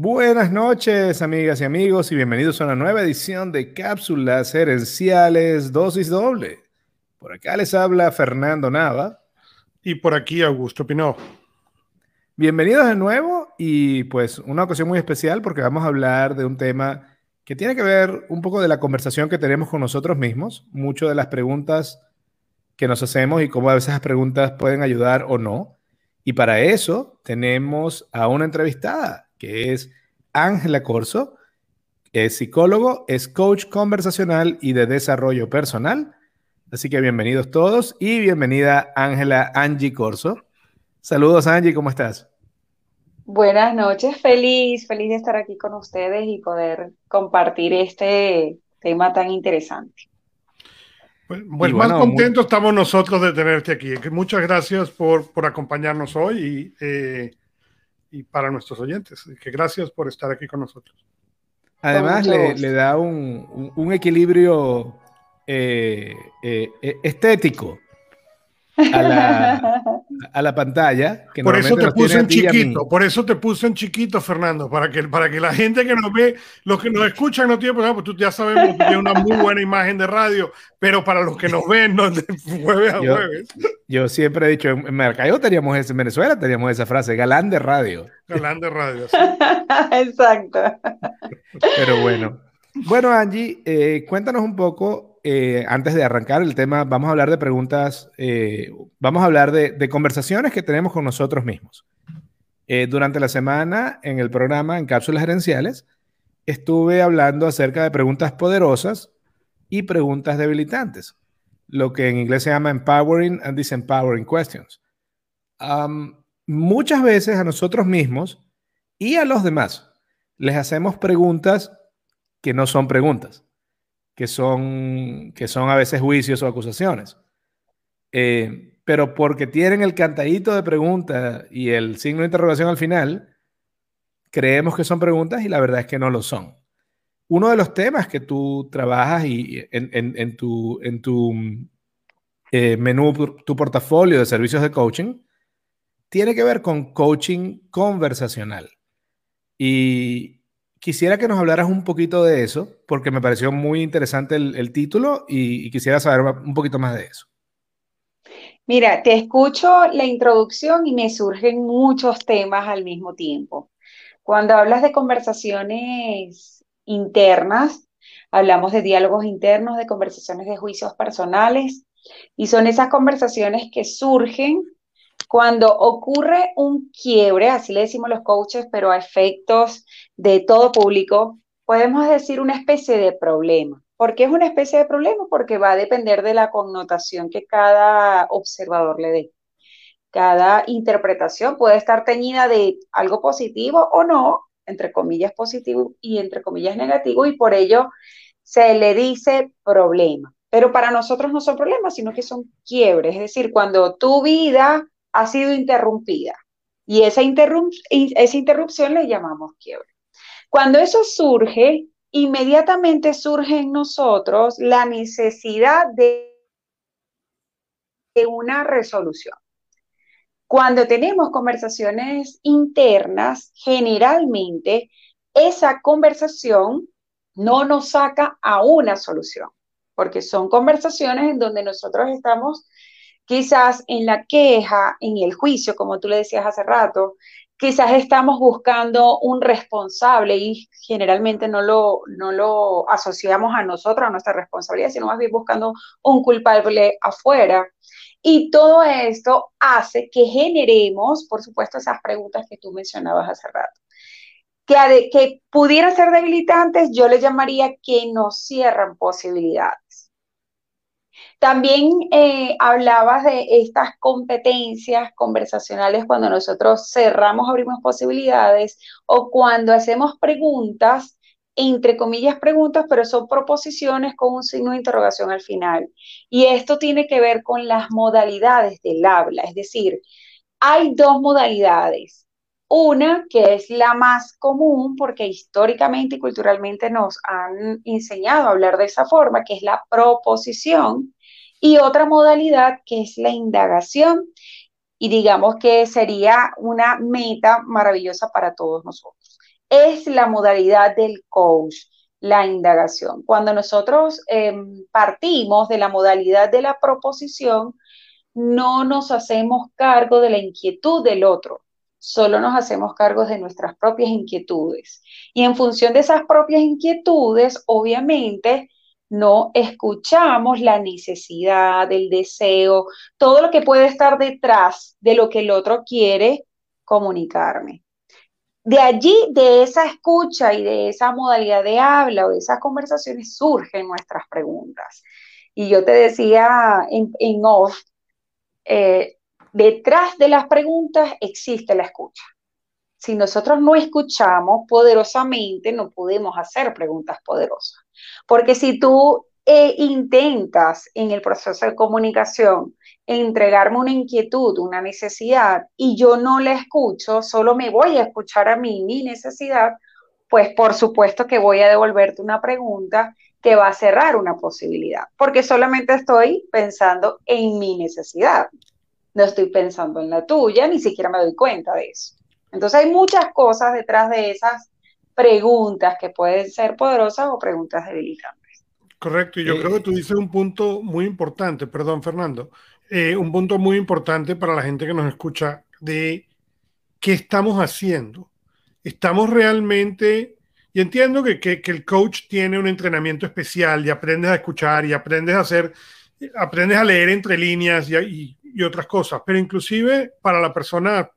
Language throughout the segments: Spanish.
Buenas noches, amigas y amigos, y bienvenidos a una nueva edición de Cápsulas Herenciales Dosis Doble. Por acá les habla Fernando Nava. Y por aquí Augusto Pinó. Bienvenidos de nuevo y pues una ocasión muy especial porque vamos a hablar de un tema que tiene que ver un poco de la conversación que tenemos con nosotros mismos, mucho de las preguntas que nos hacemos y cómo a veces esas preguntas pueden ayudar o no. Y para eso tenemos a una entrevistada que es Ángela Corso. Es psicólogo, es coach conversacional y de desarrollo personal. Así que bienvenidos todos y bienvenida Ángela Angie Corso. Saludos Angie, ¿cómo estás? Buenas noches, feliz, feliz de estar aquí con ustedes y poder compartir este tema tan interesante. Pues, pues más contentos estamos nosotros de tenerte aquí. Muchas gracias por, por acompañarnos hoy y eh, y para nuestros oyentes. Que gracias por estar aquí con nosotros. Además, le, da un, equilibrio eh, eh, eh, estético a la, pantalla. Que por eso te puse en chiquito, por eso te puse en chiquito, Fernando, para que, para que la gente que nos ve, los que nos escuchan no tienen problema, pues tú ya sabemos que tiene una muy buena imagen de radio, pero para los que nos ven, no, de jueves a jueves. Yo siempre he dicho, en Mercado teníamos en Venezuela teníamos esa frase, galán de radio. Galán de radio. Exacto. Pero bueno. Bueno, Angie, eh, cuéntanos un poco eh, antes de arrancar el tema, vamos a hablar de preguntas, eh, vamos a hablar de, conversaciones que tenemos con nosotros mismos. Eh, durante la semana, en el programa, en Cápsulas Gerenciales, estuve hablando acerca de preguntas poderosas y preguntas debilitantes, lo que en inglés se llama empowering and disempowering questions. muchas veces a nosotros mismos y a los demás les hacemos preguntas que no son preguntas que son, que son a veces juicios o acusaciones. Eh, pero porque tienen el cantadito de pregunta y el signo de interrogación al final, creemos que son preguntas y la verdad es que no lo son. Uno de los temas que tú trabajas y en, tu, en tu eh, menú, tu portafolio de servicios de coaching, tiene que ver con coaching conversacional. Y, quisiera que nos hablaras un poquito de eso, porque me pareció muy interesante el, título y, quisiera saber un poquito más de eso. Mira, te escucho la introducción y me surgen muchos temas al mismo tiempo. Cuando hablas de conversaciones internas, hablamos de diálogos internos, de conversaciones de juicios personales, y son esas conversaciones que surgen cuando ocurre un quiebre, así le decimos los coaches, pero a efectos de todo público, podemos decir una especie de problema. ¿Por qué es una especie de problema? Porque va a depender de la connotación que cada observador le dé. Cada interpretación puede estar teñida de algo positivo o no, entre comillas positivo y entre comillas negativo, y por ello se le dice problema. Pero para nosotros no son problemas, sino que son quiebres. Es decir, cuando tu vida ha sido interrumpida. Y esa, esa interrupción le llamamos quiebre. Cuando eso surge, inmediatamente surge en nosotros la necesidad de, de una resolución. Cuando tenemos conversaciones internas, generalmente esa conversación no nos saca a una solución, porque son conversaciones en donde nosotros estamos Quizás en la queja, en el juicio, como tú le decías hace rato, quizás estamos buscando un responsable y generalmente no lo, no lo asociamos a nosotros, a nuestra responsabilidad, sino más bien buscando un culpable afuera. Y todo esto hace que generemos, por supuesto, esas preguntas que tú mencionabas hace rato. Que, que pudieran ser debilitantes, yo le llamaría que nos cierran posibilidades. También eh, hablabas de estas competencias conversacionales cuando nosotros cerramos, abrimos posibilidades o cuando hacemos preguntas, entre comillas preguntas, pero son proposiciones con un signo de interrogación al final. Y esto tiene que ver con las modalidades del habla, es decir, hay dos modalidades. Una que es la más común porque históricamente y culturalmente nos han enseñado a hablar de esa forma, que es la proposición, y otra modalidad que es la indagación y digamos que sería una meta maravillosa para todos nosotros. es la modalidad del coach, la indagación. Cuando nosotros em, partimos de la modalidad de la proposición, no nos hacemos cargo de la inquietud del otro, solo nos hacemos cargo de nuestras propias inquietudes. Y en función de esas propias inquietudes, obviamente, no escuchamos la necesidad, el deseo, todo lo que puede estar detrás de lo que el otro quiere comunicarme. De allí, de esa escucha y de esa modalidad de habla o de esas conversaciones surgen nuestras preguntas. Y yo te decía en, off, eh, detrás de las preguntas existe la escucha. Si nosotros no escuchamos poderosamente, no podemos hacer preguntas poderosas. Porque si tú eh, intentas en el proceso de comunicación entregarme una inquietud, una necesidad, y yo no la escucho, solo me voy a escuchar a mí mi necesidad, pues por supuesto que voy a devolverte una pregunta que va a cerrar una posibilidad, porque solamente estoy pensando en mi necesidad, no estoy pensando en la tuya, ni siquiera me doy cuenta de eso. Entonces hay muchas cosas detrás de esas preguntas que pueden ser poderosas o preguntas debilitantes. Correcto, y yo creo que tú dices un punto muy importante, perdón Fernando, eh, un punto muy importante para la gente que nos escucha de qué estamos haciendo. Estamos realmente, y entiendo que, que, el coach tiene un entrenamiento especial y aprendes a escuchar y aprendes a hacer, aprendes a leer entre líneas y, y, y otras cosas, pero inclusive para la persona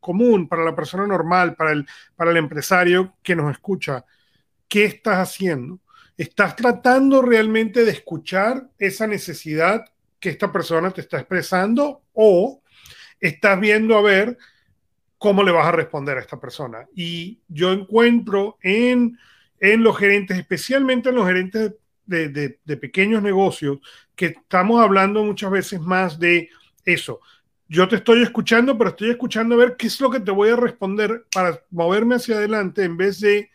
común, para la persona normal, para el, para el empresario que nos escucha, ¿qué estás haciendo? ¿Estás tratando realmente de escuchar esa necesidad que esta persona te está expresando o estás viendo a ver cómo le vas a responder a esta persona. Y yo encuentro en, en los gerentes, especialmente en los gerentes de, de, pequeños negocios, que estamos hablando muchas veces más de eso. Yo te estoy escuchando, pero estoy escuchando a ver qué es lo que te voy a responder para moverme hacia adelante en vez de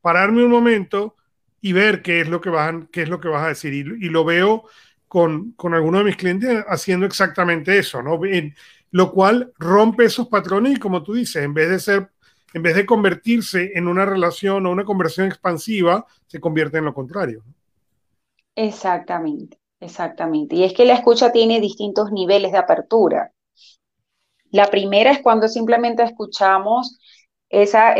pararme un momento y ver qué es lo que vas, qué es lo que vas a decir. Y, y lo veo con, con algunos de mis clientes haciendo exactamente eso, ¿no? lo cual rompe esos patrones y como tú dices, en vez de ser, en vez de convertirse en una relación o una conversión expansiva, se convierte en lo contrario. Exactamente, exactamente. Y es que la escucha tiene distintos niveles de apertura. La primera es cuando simplemente escuchamos esas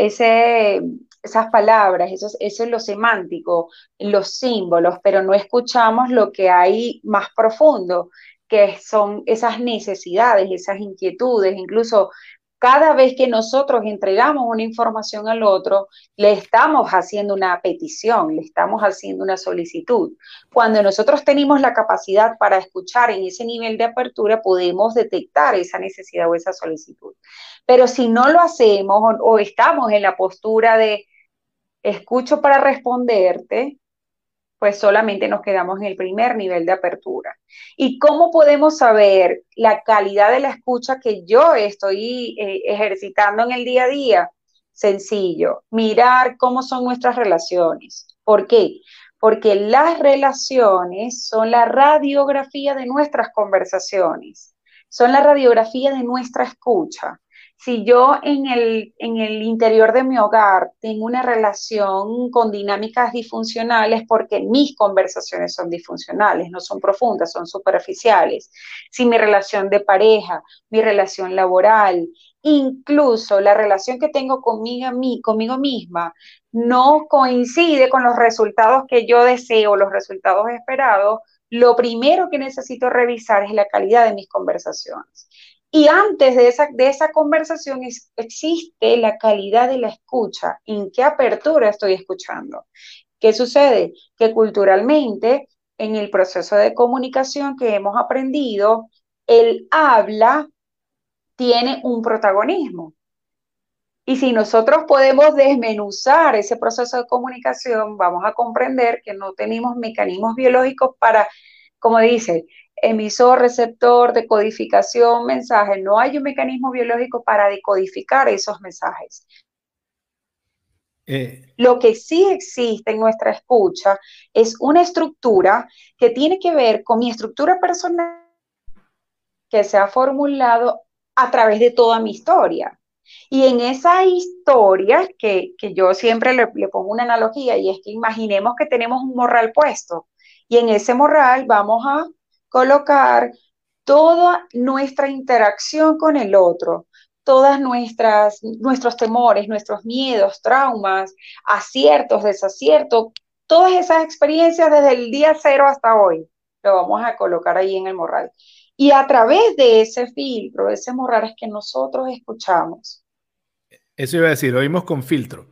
palabras, eso es lo semántico, los símbolos, pero no escuchamos lo que hay más profundo, que son esas necesidades, esas inquietudes, incluso cada vez que nosotros entregamos una información al otro, le estamos haciendo una petición, le estamos haciendo una solicitud. Cuando nosotros tenemos la capacidad para escuchar en ese nivel de apertura, podemos detectar esa necesidad o esa solicitud. Pero si no lo hacemos o, estamos en la postura de escucho para responderte, pues solamente nos quedamos en el primer nivel de apertura. ¿Y cómo podemos saber la calidad de la escucha que yo estoy eh, ejercitando en el día a día? Sencillo, mirar cómo son nuestras relaciones. ¿Por qué? Porque las relaciones son la radiografía de nuestras conversaciones, son la radiografía de nuestra escucha. Si yo en el, en el interior de mi hogar tengo una relación con dinámicas disfuncionales porque mis conversaciones son disfuncionales, no son profundas, son superficiales. Si mi relación de pareja, mi relación laboral, incluso la relación que tengo conmigo, conmigo misma no coincide con los resultados que yo deseo, los resultados esperados, lo primero que necesito revisar es la calidad de mis conversaciones. Y antes de esa, de esa conversación existe la calidad de la escucha, en qué apertura estoy escuchando. ¿Qué sucede? Que culturalmente, en el proceso de comunicación que hemos aprendido, el habla tiene un protagonismo. Y si nosotros podemos desmenuzar ese proceso de comunicación, vamos a comprender que no tenemos mecanismos biológicos para, como dice, emisor, receptor, decodificación, mensaje. No hay un mecanismo biológico para decodificar esos mensajes. Eh. Lo que sí existe en nuestra escucha es una estructura que tiene que ver con mi estructura personal que se ha formulado a través de toda mi historia. Y en esa historia, que, yo siempre le, le, pongo una analogía, y es que imaginemos que tenemos un morral puesto, y en ese morral vamos a colocar toda nuestra interacción con el otro, todas nuestras nuestros temores, nuestros miedos, traumas, aciertos, desaciertos, todas esas experiencias desde el día cero hasta hoy, lo vamos a colocar ahí en el morral. Y a través de ese filtro, ese morral es que nosotros escuchamos. Eso iba a decir, oímos con filtro.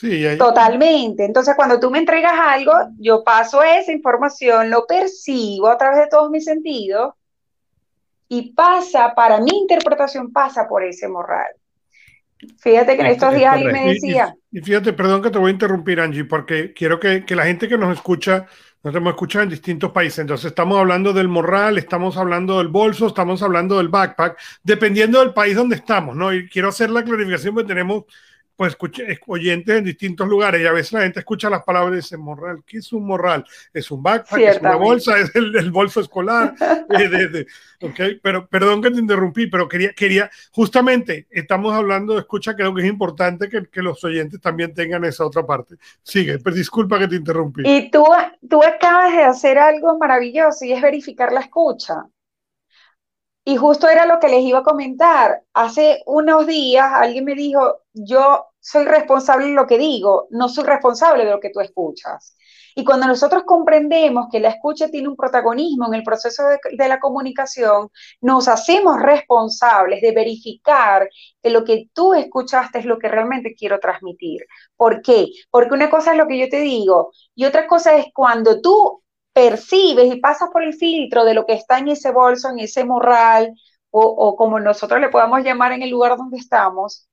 Sí, Totalmente. Entonces, cuando tú me entregas algo, yo paso esa información, lo percibo a través de todos mis sentidos y pasa, para mi interpretación, pasa por ese morral. Fíjate que en estos días alguien me decía. Y, fíjate, perdón que te voy a interrumpir, Angie, porque quiero que, que la gente que nos escucha, nos hemos escuchado en distintos países. Entonces, estamos hablando del morral, estamos hablando del bolso, estamos hablando del backpack, dependiendo del país donde estamos, ¿no? Y quiero hacer la clarificación porque tenemos pues escuché, oyentes en distintos lugares y a veces la gente escucha las palabras y dice, morral, ¿qué es un morral? ¿Es un backpack? ¿Es una bolsa? ¿Es el, bolso escolar? Eh, okay, pero perdón que te interrumpí, pero quería, quería, justamente estamos hablando de escucha, creo que es importante que, que los oyentes también tengan esa otra parte. Sigue, pero disculpa que te interrumpí. Y tú, tú acabas de hacer algo maravilloso y es verificar la escucha. Y justo era lo que les iba a comentar. Hace unos días alguien me dijo, yo soy responsable de lo que digo, no soy responsable de lo que tú escuchas. Y cuando nosotros comprendemos que la escucha tiene un protagonismo en el proceso de, la comunicación, nos hacemos responsables de verificar que lo que tú escuchaste es lo que realmente quiero transmitir. ¿Por qué? Porque una cosa es lo que yo te digo y otra cosa es cuando tú percibes y pasas por el filtro de lo que está en ese bolso, en ese morral o, o como nosotros le podamos llamar en el lugar donde estamos,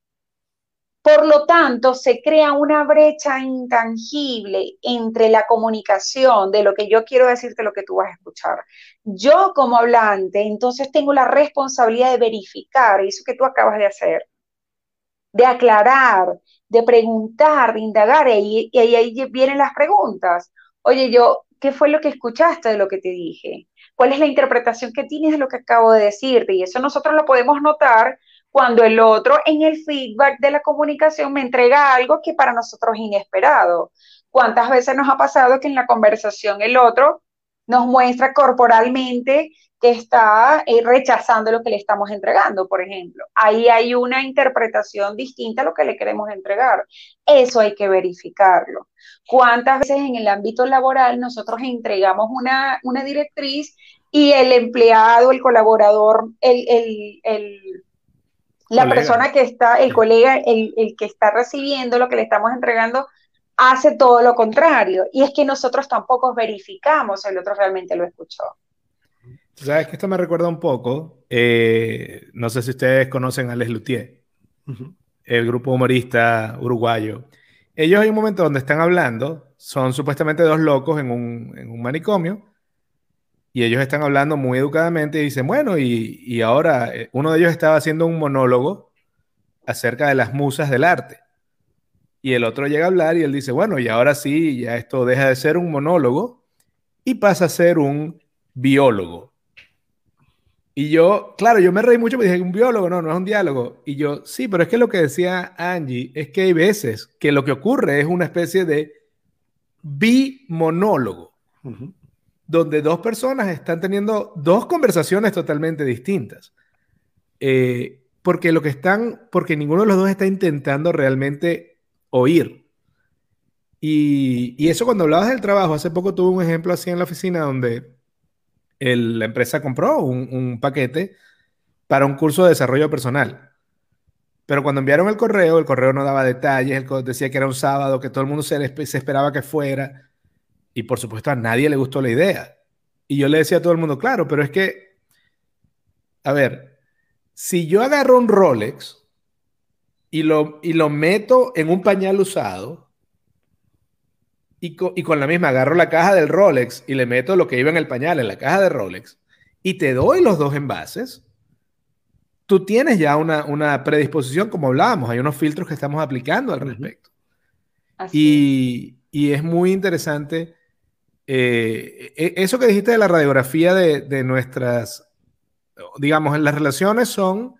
por lo tanto, se crea una brecha intangible entre la comunicación de lo que yo quiero decirte, lo que tú vas a escuchar. Yo como hablante, entonces tengo la responsabilidad de verificar eso que tú acabas de hacer, de aclarar, de preguntar, de indagar, y, y ahí vienen las preguntas. Oye, yo, ¿qué fue lo que escuchaste de lo que te dije? ¿Cuál es la interpretación que tienes de lo que acabo de decirte? Y eso nosotros lo podemos notar cuando el otro en el feedback de la comunicación me entrega algo que para nosotros es inesperado. ¿Cuántas veces nos ha pasado que en la conversación el otro nos muestra corporalmente que está eh, rechazando lo que le estamos entregando, por ejemplo? Ahí hay una interpretación distinta a lo que le queremos entregar. Eso hay que verificarlo. ¿Cuántas veces en el ámbito laboral nosotros entregamos una, una directriz y el empleado, el colaborador, el, el, el la persona que está, el colega, el, que está recibiendo lo que le estamos entregando, hace todo lo contrario. Y es que nosotros tampoco verificamos si el otro realmente lo escuchó. Sabes que esto me recuerda un poco, eh, no sé si ustedes conocen a Les Luthier, el grupo humorista uruguayo. Ellos hay un momento donde están hablando, son supuestamente dos locos en un, en un manicomio, y ellos están hablando muy educadamente y dicen, bueno, y, ahora eh, uno de ellos estaba haciendo un monólogo acerca de las musas del arte. Y el otro llega a hablar y él dice, bueno, y ahora sí, ya esto deja de ser un monólogo y pasa a ser un biólogo. Y yo, claro, yo me reí mucho porque dije, un biólogo, no, no es un diálogo. Y yo, sí, pero es que lo que decía Angie es que hay veces que lo que ocurre es una especie de bimonólogo donde dos personas están teniendo dos conversaciones totalmente distintas. Eh, porque lo que están, porque ninguno de los dos está intentando realmente oír. Y, eso cuando hablabas del trabajo, hace poco tuve un ejemplo así en la oficina donde la empresa compró un, paquete para un curso de desarrollo personal. Pero cuando enviaron el correo, el correo no daba detalles, decía que era un sábado, que todo el mundo se esperaba que fuera. Y por supuesto a nadie le gustó la idea. Y yo le decía a todo el mundo, claro, pero es que, a ver, si yo agarro un Rolex y lo, y lo meto en un pañal usado, y, y con la misma agarro la caja del Rolex y le meto lo que iba en el pañal en la caja de Rolex, y te doy los dos envases, tú tienes ya una, una predisposición, como hablábamos, hay unos filtros que estamos aplicando al respecto. Y, y, es muy interesante eh, e, eso que dijiste de la radiografía de, nuestras, digamos, en las relaciones son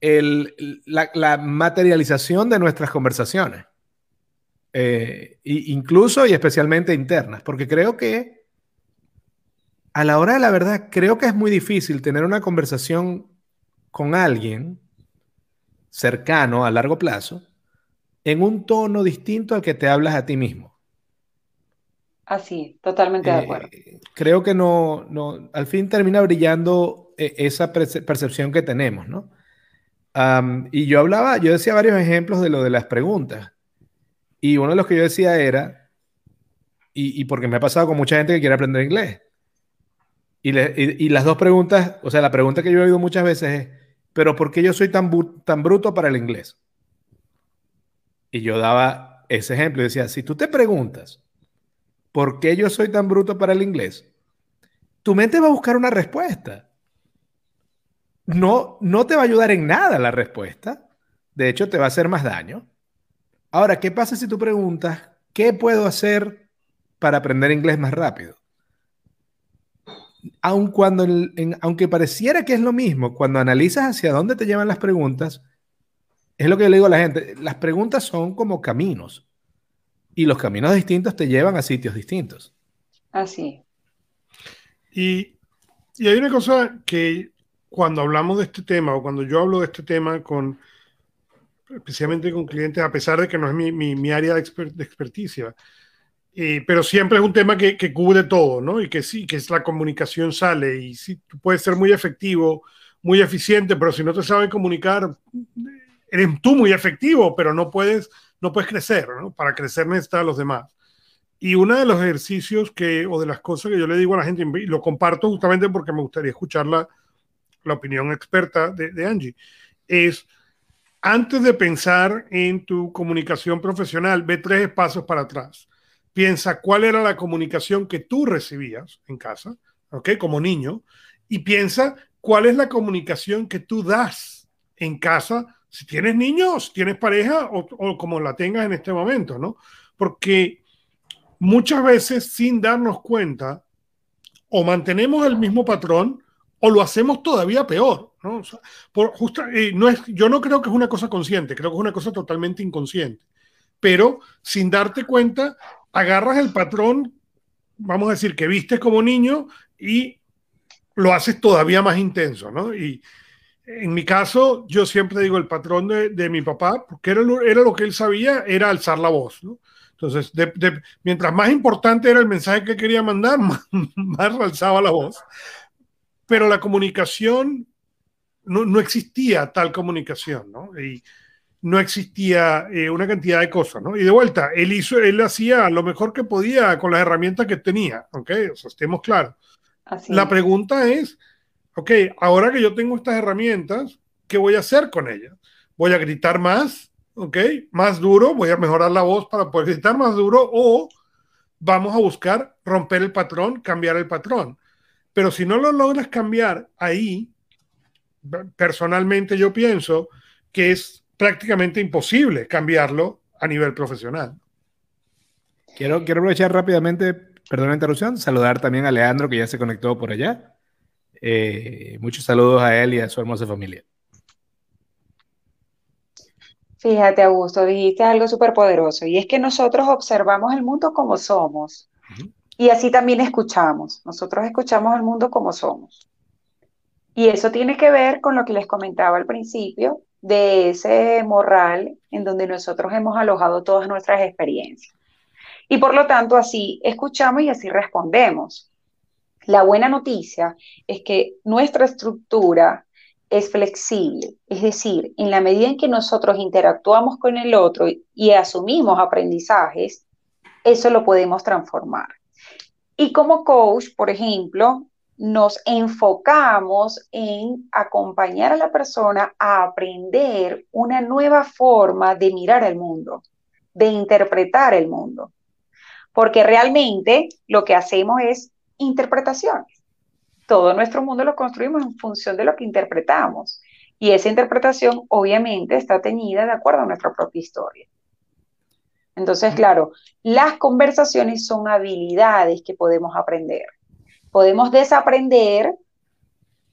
la, materialización de nuestras conversaciones. Eh, incluso y especialmente internas, porque creo que a la hora de la verdad, creo que es muy difícil tener una conversación con alguien cercano a largo plazo en un tono distinto al que te hablas a ti mismo. Así, totalmente de acuerdo. Eh, creo que no, no, al fin termina brillando eh, esa percepción que tenemos, ¿no? y yo hablaba, yo decía varios ejemplos de lo de las preguntas. Y uno de los que yo decía era, y, porque me ha pasado con mucha gente que quiere aprender inglés. Y, y, las dos preguntas, o sea, la pregunta que yo he oído muchas veces es, pero ¿por qué yo soy tan, tan bruto para el inglés? Y yo daba ese ejemplo y decía, si tú te preguntas, ¿por qué yo soy tan bruto para el inglés? Tu mente va a buscar una respuesta. No, no te va a ayudar en nada la respuesta. De hecho, te va a hacer más daño. Ahora, ¿qué pasa si tú preguntas, ¿qué puedo hacer para aprender inglés más rápido? aun cuando aunque pareciera que es lo mismo, cuando analizas hacia dónde te llevan las preguntas, es lo que yo le digo a la gente, las preguntas son como caminos y los caminos distintos te llevan a sitios distintos. Así. Y, y hay una cosa que cuando hablamos de este tema o cuando yo hablo de este tema con especialmente con clientes, a pesar de que no es mi, mi, área de, de experticia, eh, pero siempre es un tema que, que, cubre todo, ¿no? Y que sí, que es la comunicación sale y sí, tú puedes ser muy efectivo, muy eficiente, pero si no te sabes comunicar, eres tú muy efectivo, pero no puedes, no puedes crecer, ¿no? Para crecer necesitas a los demás. Y uno de los ejercicios que, o de las cosas que yo le digo a la gente, y lo comparto justamente porque me gustaría escuchar la, la opinión experta de, de Angie, es antes de pensar en tu comunicación profesional, ve tres pasos para atrás piensa cuál era la comunicación que tú recibías en casa, ¿ok? Como niño, y piensa cuál es la comunicación que tú das en casa, si tienes niños, tienes pareja o, como la tengas en este momento, ¿no? Porque muchas veces sin darnos cuenta, o mantenemos el mismo patrón o lo hacemos todavía peor, ¿no? por justo, eh, no es, yo no creo que es una cosa consciente, creo que es una cosa totalmente inconsciente. Pero sin darte cuenta, agarras el patrón, vamos a decir, que viste como niño y lo haces todavía más intenso, ¿no? Y en mi caso, yo siempre digo el patrón de, mi papá, porque era lo, era lo, que él sabía, era alzar la voz, ¿no? Entonces, mientras más importante era el mensaje que quería mandar, más, más alzaba la voz. Pero la comunicación, no, no existía tal comunicación, ¿no? Y, no existía eh, una cantidad de cosas, ¿no? Y de vuelta, él hizo, él hacía lo mejor que podía con las herramientas que tenía, ¿ok? O sea, estemos claros. La pregunta es, ok, ahora que yo tengo estas herramientas, ¿qué voy a hacer con ellas? ¿Voy a gritar más? ¿Ok? Más duro, voy a mejorar la voz para poder gritar más duro o vamos a buscar romper el patrón, cambiar el patrón. Pero si no lo logras cambiar ahí, personalmente yo pienso que es prácticamente imposible cambiarlo a nivel profesional. Quiero, quiero aprovechar rápidamente, perdón la interrupción, saludar también a Leandro que ya se conectó por allá. Eh, muchos saludos a él y a su hermosa familia. Fíjate, Augusto, dijiste algo súper poderoso y es que nosotros observamos el mundo como somos y así también escuchamos. Nosotros escuchamos el mundo como somos. Y eso tiene que ver con lo que les comentaba al principio de ese morral en donde nosotros hemos alojado todas nuestras experiencias. Y por lo tanto, así escuchamos y así respondemos. La buena noticia es que nuestra estructura es flexible, es decir, en la medida en que nosotros interactuamos con el otro y asumimos aprendizajes, eso lo podemos transformar. Y como coach, por ejemplo, nos enfocamos en acompañar a la persona a aprender una nueva forma de mirar el mundo, de interpretar el mundo. Porque realmente lo que hacemos es interpretaciones. Todo nuestro mundo lo construimos en función de lo que interpretamos. Y esa interpretación obviamente está teñida de acuerdo a nuestra propia historia. Entonces, claro, las conversaciones son habilidades que podemos aprender podemos desaprender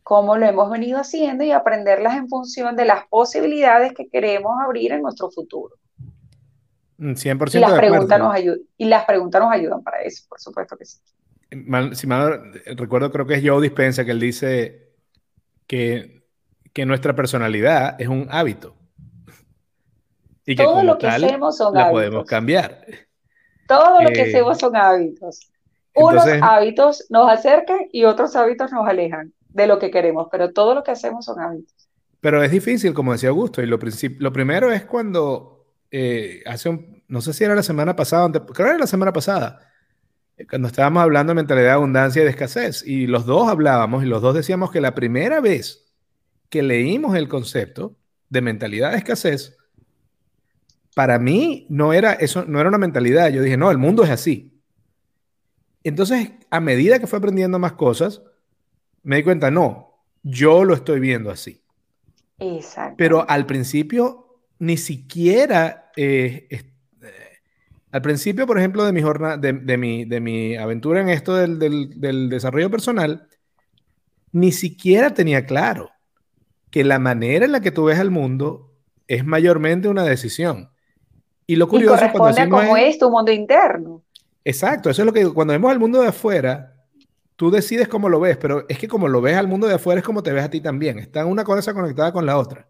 como lo hemos venido haciendo y aprenderlas en función de las posibilidades que queremos abrir en nuestro futuro. 100% y las, preguntas nos y las preguntas nos ayudan para eso, por supuesto que sí. Si mal recuerdo, creo que es Joe Dispensa que él dice que, que nuestra personalidad es un hábito. Y que Todo lo que hacemos son la podemos cambiar. Todo lo que eh, hacemos son hábitos. Unos hábitos nos acercan y otros hábitos nos alejan de lo que queremos, pero todo lo que hacemos son hábitos. Pero es difícil, como decía Augusto, y lo, lo primero es cuando eh, hace un, no sé si era la semana pasada, creo que era la semana pasada, cuando estábamos hablando de mentalidad de abundancia y de escasez, y los dos hablábamos y los dos decíamos que la primera vez que leímos el concepto de mentalidad de escasez, para mí no era eso, no era una mentalidad. Yo dije, no, el mundo es así. Entonces, a medida que fue aprendiendo más cosas, me di cuenta, no, yo lo estoy viendo así. Exacto. Pero al principio, ni siquiera, eh, al principio, por ejemplo, de mi, jornada, de, mi, de mi aventura en esto del, del desarrollo personal, ni siquiera tenía claro que la manera en la que tú ves al mundo es mayormente una decisión. Y lo curioso y cuando cómo es, tu mundo interno. Exacto, eso es lo que digo. Cuando vemos al mundo de afuera, tú decides cómo lo ves, pero es que como lo ves al mundo de afuera es como te ves a ti también. Está una cosa conectada con la otra.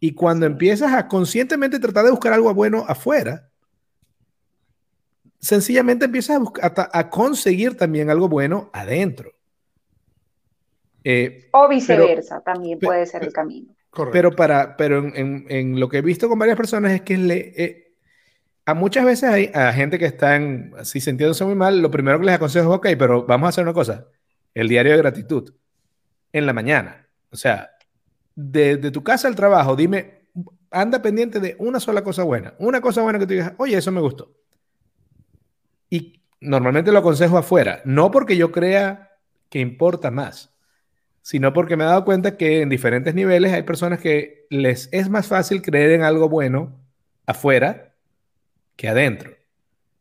Y cuando empiezas a conscientemente tratar de buscar algo bueno afuera, sencillamente empiezas a, buscar, a, conseguir también algo bueno adentro. Eh, o viceversa, también puede ser el camino. Pero, para, pero en, en, lo que he visto con varias personas es que le, eh, a muchas veces hay a gente que está así sintiéndose muy mal, lo primero que les aconsejo es, ok, pero vamos a hacer una cosa, el diario de gratitud, en la mañana. O sea, de, tu casa al trabajo, dime, anda pendiente de una sola cosa buena, una cosa buena que tú digas, oye, eso me gustó. Y normalmente lo aconsejo afuera, no porque yo crea que importa más, sino porque me he dado cuenta que en diferentes niveles hay personas que les es más fácil creer en algo bueno afuera que adentro,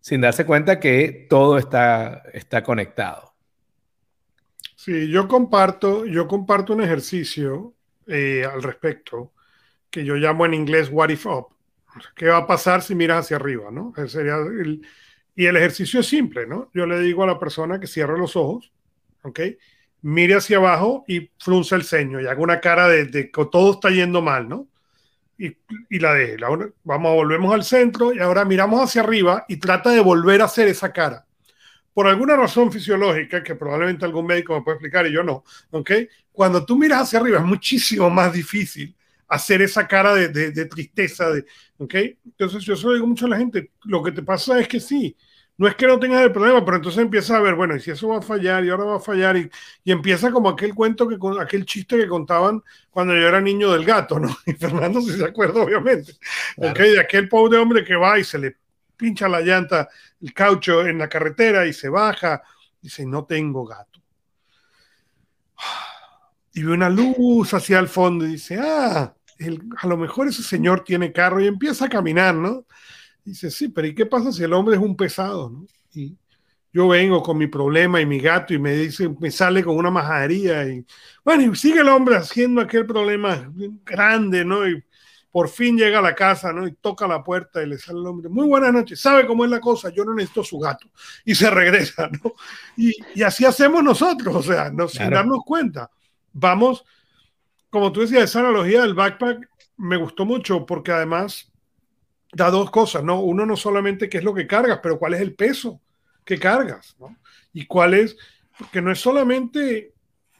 sin darse cuenta que todo está, está conectado. Sí, yo comparto, yo comparto un ejercicio eh, al respecto que yo llamo en inglés what if up. ¿Qué va a pasar si miras hacia arriba? ¿no? Sería y el ejercicio es simple, ¿no? Yo le digo a la persona que cierre los ojos, ¿ok? Mire hacia abajo y frunce el ceño y haga una cara de, que todo está yendo mal, ¿no? y, la de vamos, volvemos al centro y ahora miramos hacia arriba y trata de volver a hacer esa cara. Por alguna razón fisiológica que probablemente algún médico me puede explicar y yo no, ¿ok? Cuando tú miras hacia arriba es muchísimo más difícil hacer esa cara de, de, tristeza, de, ¿ok? Entonces yo se lo digo mucho a la gente, lo que te pasa es que sí, no es que no tengas el problema, pero entonces empieza a ver, bueno, y si eso va a fallar y ahora va a fallar, y, y empieza como aquel cuento, que aquel chiste que contaban cuando yo era niño del gato, ¿no? Y Fernando si se acuerda, obviamente, de aquel pobre hombre que va y se le pincha la llanta, el caucho en la carretera y se baja, y dice, no tengo gato. Y ve una luz hacia el fondo y dice, ah, a lo mejor ese señor tiene carro y empieza a caminar, ¿no? Dice, sí, pero ¿y qué pasa si el hombre es un pesado? ¿no? Y yo vengo con mi problema y mi gato y me dice, me sale con una majadería y bueno, y sigue el hombre haciendo aquel problema grande, ¿no? Y por fin llega a la casa, ¿no? Y toca la puerta y le sale el hombre, muy buenas noches, ¿sabe cómo es la cosa? Yo no necesito su gato. Y se regresa, ¿no? Y, y así hacemos nosotros, o sea, no, sin darnos cuenta. Vamos, como tú decías, esa analogía del backpack me gustó mucho porque además da dos cosas, ¿no? Uno no solamente qué es lo que cargas, pero cuál es el peso que cargas, ¿no? Y cuál es, porque no es solamente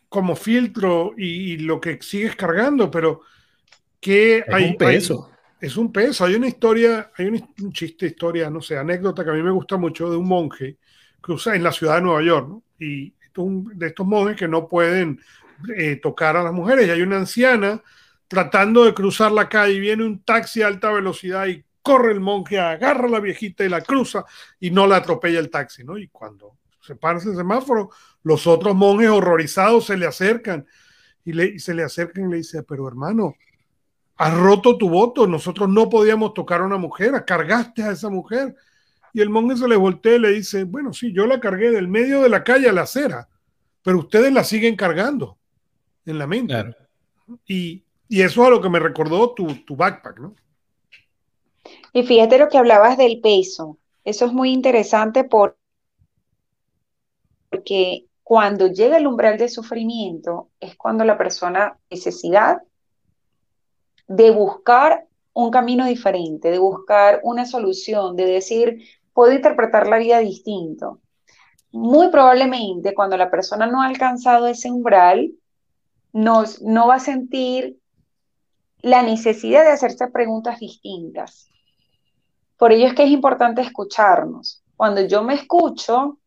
como filtro y, lo que sigues cargando, pero que hay un peso. es un peso. Hay una historia, hay un, chiste, historia, no sé, anécdota que a mí me gusta mucho de un monje que usa en la ciudad de Nueva York, ¿no? Y de estos monjes que no pueden eh, tocar a las mujeres. Y hay una anciana tratando de cruzar la calle y viene un taxi a alta velocidad y corre el monje, agarra a la viejita y la cruza y no la atropella el taxi, ¿no? Y cuando se para ese semáforo, los otros monjes horrorizados se le acercan y, le, se le acercan y le dicen, pero hermano, has roto tu voto, nosotros no podíamos tocar a una mujer, cargaste a esa mujer. Y el monje se le voltea y le dice, bueno, sí, yo la cargué del medio de la calle a la acera, pero ustedes la siguen cargando. En la mente. Y, eso es a lo que me recordó tu, tu backpack, ¿no? Y fíjate lo que hablabas del peso. Eso es muy interesante porque cuando llega el umbral de sufrimiento es cuando la persona necesidad de buscar un camino diferente, de buscar una solución, de decir, puedo interpretar la vida distinto. Muy probablemente cuando la persona no ha alcanzado ese umbral, nos, no va a sentir la necesidad de hacerse preguntas distintas. Por ello es que es importante escucharnos. Cuando yo me escucho,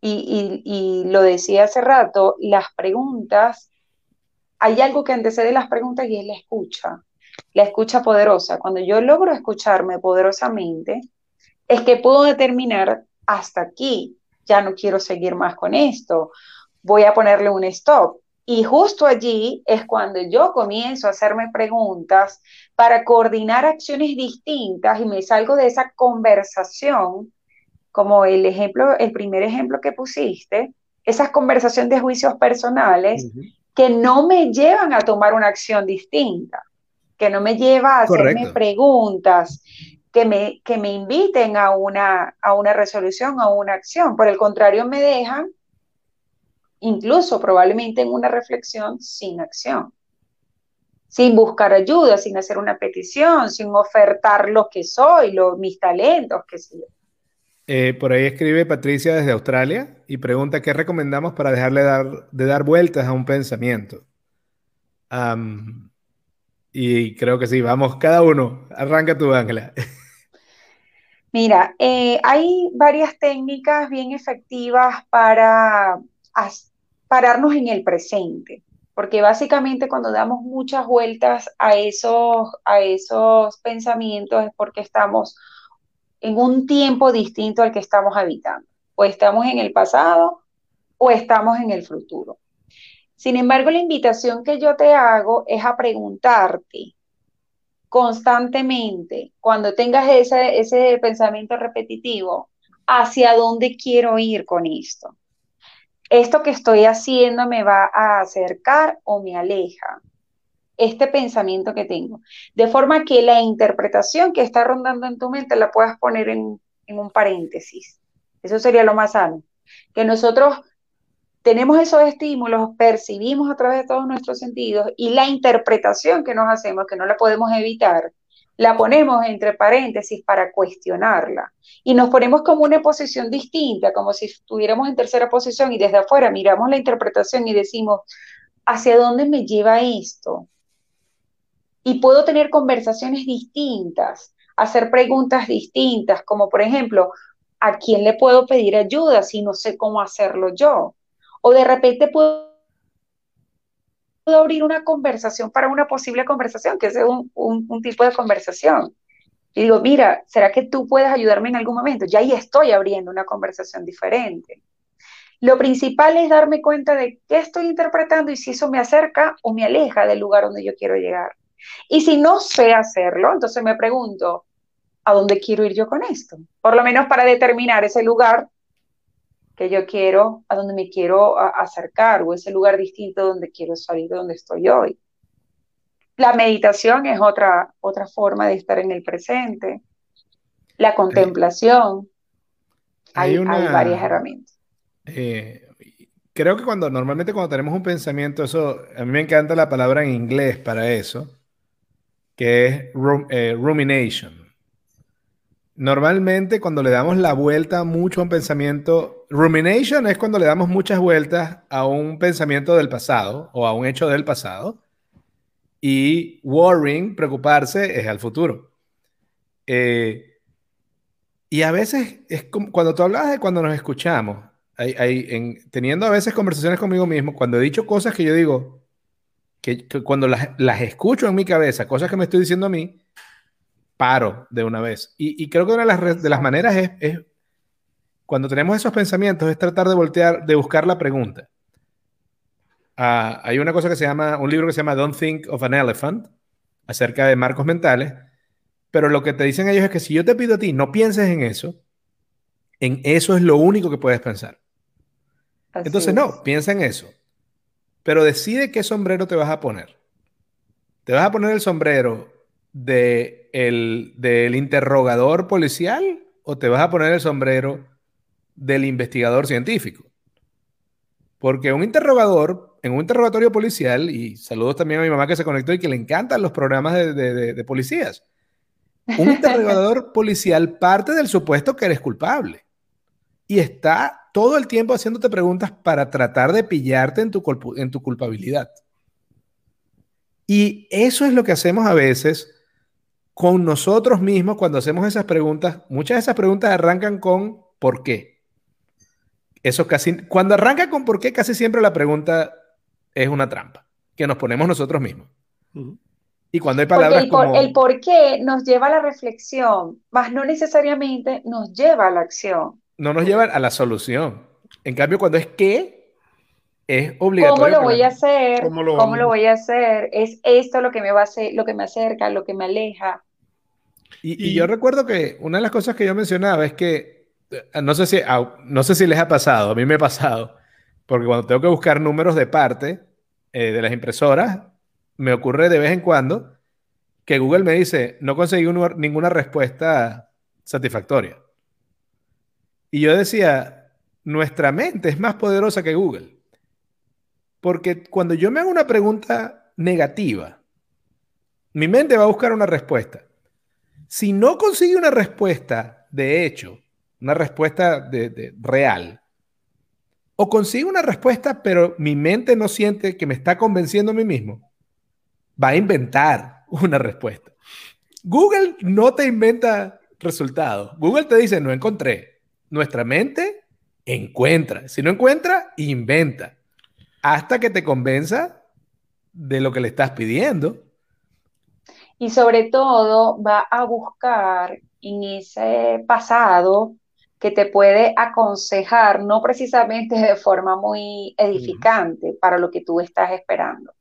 y, lo decía hace rato, las preguntas, hay algo que antecede las preguntas y es la escucha, la escucha poderosa. Cuando yo logro escucharme poderosamente, es que puedo determinar hasta aquí, ya no quiero seguir más con esto, voy a ponerle un stop. Y justo allí es cuando yo comienzo a hacerme preguntas para coordinar acciones distintas y me salgo de esa conversación, como el ejemplo, el primer ejemplo que pusiste, esas conversaciones de juicios personales que no me llevan a tomar una acción distinta, que no me lleva a hacerme preguntas, que me, que me inviten a una, a una resolución, a una acción. Por el contrario, me dejan incluso probablemente en una reflexión sin acción, sin buscar ayuda, sin hacer una petición, sin ofertar lo que soy, mis talentos, que sé eh, por ahí escribe Patricia desde Australia y pregunta qué recomendamos para dejarle dar, de dar vueltas a un pensamiento. y creo que sí, vamos, cada uno, arranca tu Ángela. Mira, eh, hay varias técnicas bien efectivas para pararnos en el presente, porque básicamente cuando damos muchas vueltas a esos, a esos pensamientos es porque estamos en un tiempo distinto al que estamos habitando. O estamos en el pasado o estamos en el futuro. Sin embargo, la invitación que yo te hago es a preguntarte constantemente, cuando tengas ese, ese pensamiento repetitivo, hacia dónde quiero ir con esto esto que estoy haciendo me va a acercar o me aleja este pensamiento que tengo. De forma que la interpretación que está rondando en tu mente la puedas poner en, un paréntesis. Eso sería lo más sano. Que nosotros tenemos esos estímulos, percibimos a través de todos nuestros sentidos y la interpretación que nos hacemos, que no la podemos evitar, la ponemos entre paréntesis para cuestionarla y nos ponemos como una posición distinta, como si estuviéramos en tercera posición y desde afuera miramos la interpretación y decimos, ¿hacia dónde me lleva esto? Y puedo tener conversaciones distintas, hacer preguntas distintas, como por ejemplo, ¿a quién le puedo pedir ayuda si no sé cómo hacerlo yo? O de repente puedo abrir una conversación para una posible conversación, que es un, un, tipo de conversación. Y digo, mira, ¿será que tú puedes ayudarme en algún momento? Ya ahí estoy abriendo una conversación diferente. Lo principal es darme cuenta de qué estoy interpretando y si eso me acerca o me aleja del lugar donde yo quiero llegar. Y si no sé hacerlo, entonces me pregunto, ¿a dónde quiero ir yo con esto? Por lo menos para determinar ese lugar que yo quiero, a donde me quiero acercar o ese lugar distinto donde quiero salir de donde estoy hoy. La meditación es otra, otra forma de estar en el presente. La contemplación. Hay, varias herramientas. Eh, creo que cuando normalmente cuando tenemos un pensamiento, eso, a mí me encanta la palabra en inglés para eso, que es eh, rumination. Normalmente cuando le damos la vuelta mucho a un pensamiento, rumination es cuando le damos muchas vueltas a un pensamiento del pasado o a un hecho del pasado. Y worrying, preocuparse, es al futuro. Eh, y a veces es como, cuando tú hablas de cuando nos escuchamos, teniendo a veces conversaciones conmigo mismo, cuando he dicho cosas que yo digo, que, cuando las, las, escucho en mi cabeza, cosas que me estoy diciendo a mí, paro de una vez. Y, creo que una de las, de las maneras es, cuando tenemos esos pensamientos, es tratar de voltear, de buscar la pregunta. Ah, hay una cosa que se llama, un libro que se llama Don't Think of an Elephant, acerca de marcos mentales, pero lo que te dicen ellos es que si yo te pido a ti, no pienses en eso, en eso es lo único que puedes pensar. Entonces, no, piensa en eso. pero decide qué sombrero te vas a poner. ¿Te vas a poner el sombrero de el, del interrogador policial o te vas a poner el sombrero del investigador científico? Porque un interrogador, en un interrogatorio policial, y saludos también a mi mamá que se conectó y que le encantan los programas de, de policías, un interrogador policial parte del supuesto que eres culpable y está todo el tiempo haciéndote preguntas para tratar de pillarte en tu, en tu culpabilidad. Y eso es lo que hacemos a veces con nosotros mismos cuando hacemos esas preguntas. Muchas de esas preguntas arrancan con ¿por qué? Eso casi, cuando arranca con ¿por qué? Casi siempre la pregunta es una trampa que nos ponemos nosotros mismos. Y cuando hay palabras el, como... el por qué nos lleva a la reflexión, más no necesariamente nos lleva a la acción. No nos lleva a la solución. En cambio, cuando es qué, es obligatorio. ¿Cómo lo voy a hacer? ¿Cómo lo, voy a hacer? Es esto lo que me va a hacer, lo que me acerca, lo que me aleja. Y, yo recuerdo que una de las cosas que yo mencionaba es que, no sé, si, no sé si les ha pasado, a mí me ha pasado, porque cuando tengo que buscar números de parte eh, de las impresoras, me ocurre de vez en cuando que Google me dice, no conseguí ninguna respuesta satisfactoria. Y yo decía, nuestra mente es más poderosa que Google. Porque cuando yo me hago una pregunta negativa, mi mente va a buscar una respuesta. Si no consigue una respuesta de hecho, una respuesta de, real, o consigue una respuesta, pero mi mente no siente que me está convenciendo a mí mismo, va a inventar una respuesta. Google no te inventa resultados. Google te dice, no encontré. Nuestra mente encuentra. Si no encuentra, inventa. Hasta que te convenza de lo que le estás pidiendo. Y sobre todo va a buscar en ese pasado que te puede aconsejar, no precisamente de forma muy edificante para lo que tú estás esperando.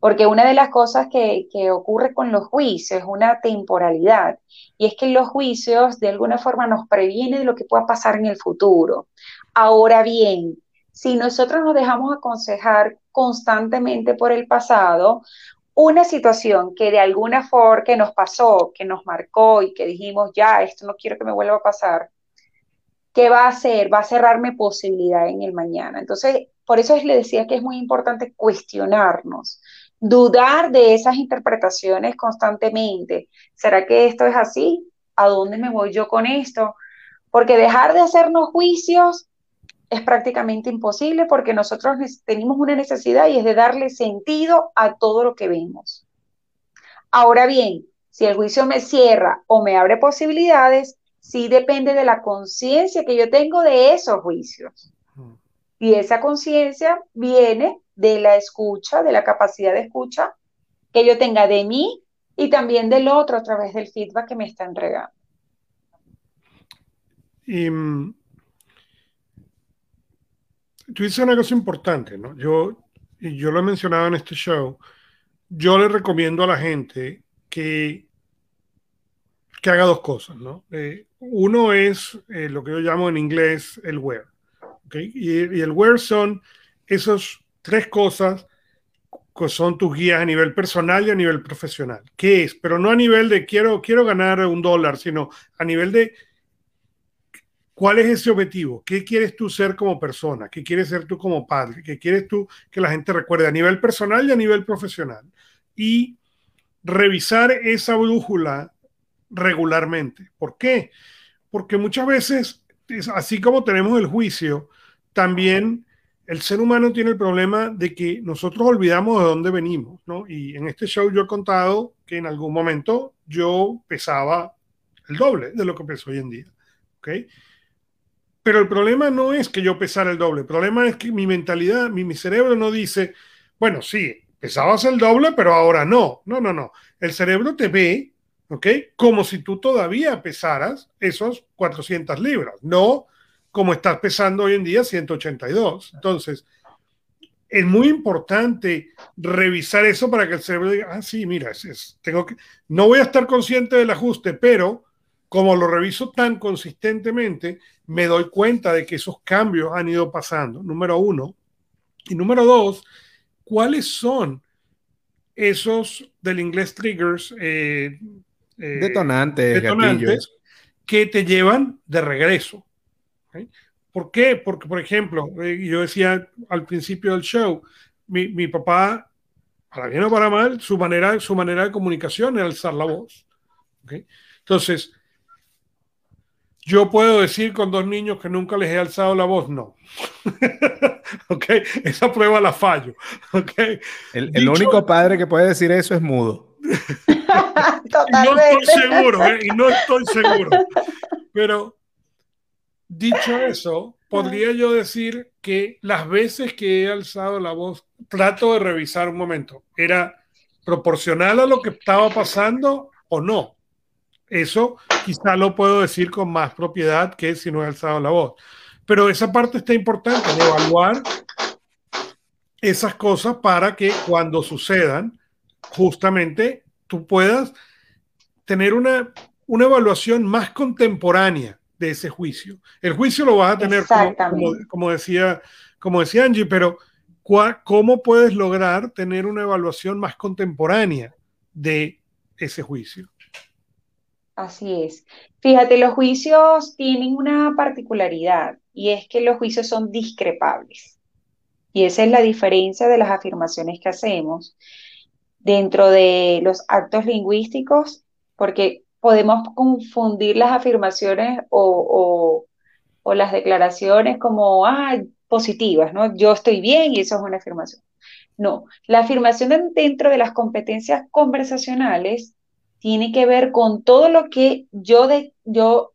Porque una de las cosas que, ocurre con los juicios es una temporalidad, y es que los juicios de alguna forma nos previenen de lo que pueda pasar en el futuro. Ahora bien, si nosotros nos dejamos aconsejar constantemente por el pasado, una situación que de alguna forma que nos pasó, que nos marcó y que dijimos, ya, esto no quiero que me vuelva a pasar, ¿qué va a hacer? Va a cerrarme posibilidad en el mañana. Entonces, por eso le decía que es muy importante cuestionarnos dudar de esas interpretaciones constantemente. ¿Será que esto es así? ¿A dónde me voy yo con esto? Porque dejar de hacernos juicios es prácticamente imposible porque nosotros tenemos una necesidad y es de darle sentido a todo lo que vemos. Ahora bien, si el juicio me cierra o me abre posibilidades, sí depende de la conciencia que yo tengo de esos juicios. Mm. Y esa conciencia viene de la escucha, de la capacidad de escucha que yo tenga de mí y también del otro a través del feedback que me está entregando. Y mm, tú dices una cosa importante, ¿no? Yo, yo lo he mencionado en este show, yo le recomiendo a la gente que, que haga dos cosas, ¿no? Eh, uno es eh, lo que yo llamo en inglés el where, ¿okay? y, el where son esos tres cosas que son tus guías a nivel personal y a nivel profesional. ¿Qué es? Pero no a nivel de quiero, quiero ganar un dólar, sino a nivel de cuál es ese objetivo. ¿Qué quieres tú ser como persona? ¿Qué quieres ser tú como padre? ¿Qué quieres tú que la gente recuerde a nivel personal y a nivel profesional? Y revisar esa brújula regularmente. ¿Por qué? Porque muchas veces, así como tenemos el juicio, también el ser humano tiene el problema de que nosotros olvidamos de dónde venimos, ¿no? Y en este show yo he contado que en algún momento yo pesaba el doble de lo que peso hoy en día, ¿ok? Pero el problema no es que yo pesara el doble, el problema es que mi mentalidad, mi, mi cerebro no dice, bueno, sí, pesabas el doble, pero ahora no. No, no, no. El cerebro te ve, ¿ok? Como si tú todavía pesaras esos 400 libras, no como estás pesando hoy en día 182. Entonces, es muy importante revisar eso para que el cerebro diga, ah, sí, mira, es, tengo que, no voy a estar consciente del ajuste, pero como lo reviso tan consistentemente, me doy cuenta de que esos cambios han ido pasando, número uno. Y número dos, ¿cuáles son esos del inglés triggers? Eh, eh, detonantes, detonantes que te llevan de regreso. ¿Por qué? Porque, por ejemplo, eh, yo decía al principio del show, mi, mi, papá, para bien o para mal, su manera, su manera de comunicación era alzar la voz. Entonces, yo puedo decir con dos niños que nunca les he alzado la voz, no. ok, esa prueba la fallo. Ok. El, único padre que puede decir eso es mudo. no estoy seguro, ¿eh? y no estoy seguro. Pero dicho eso, podría yo decir que las veces que he alzado la voz, trato de revisar un momento, ¿era proporcional a lo que estaba pasando o no? Eso quizá lo puedo decir con más propiedad que si no he alzado la voz. Pero esa parte está importante, de evaluar esas cosas para que cuando sucedan, justamente tú puedas tener una, una evaluación más contemporánea de ese juicio. El juicio lo vas a tener, como, como, decía, como decía Angie, pero ¿cómo puedes lograr tener una evaluación más contemporánea de ese juicio? Así es. Fíjate, los juicios tienen una particularidad y es que los juicios son discrepables. Y esa es la diferencia de las afirmaciones que hacemos dentro de los actos lingüísticos, porque podemos confundir las afirmaciones o, las declaraciones como ah, positivas, ¿no? Yo estoy bien y eso es una afirmación. No, la afirmación dentro de las competencias conversacionales tiene que ver con todo lo que yo, de, yo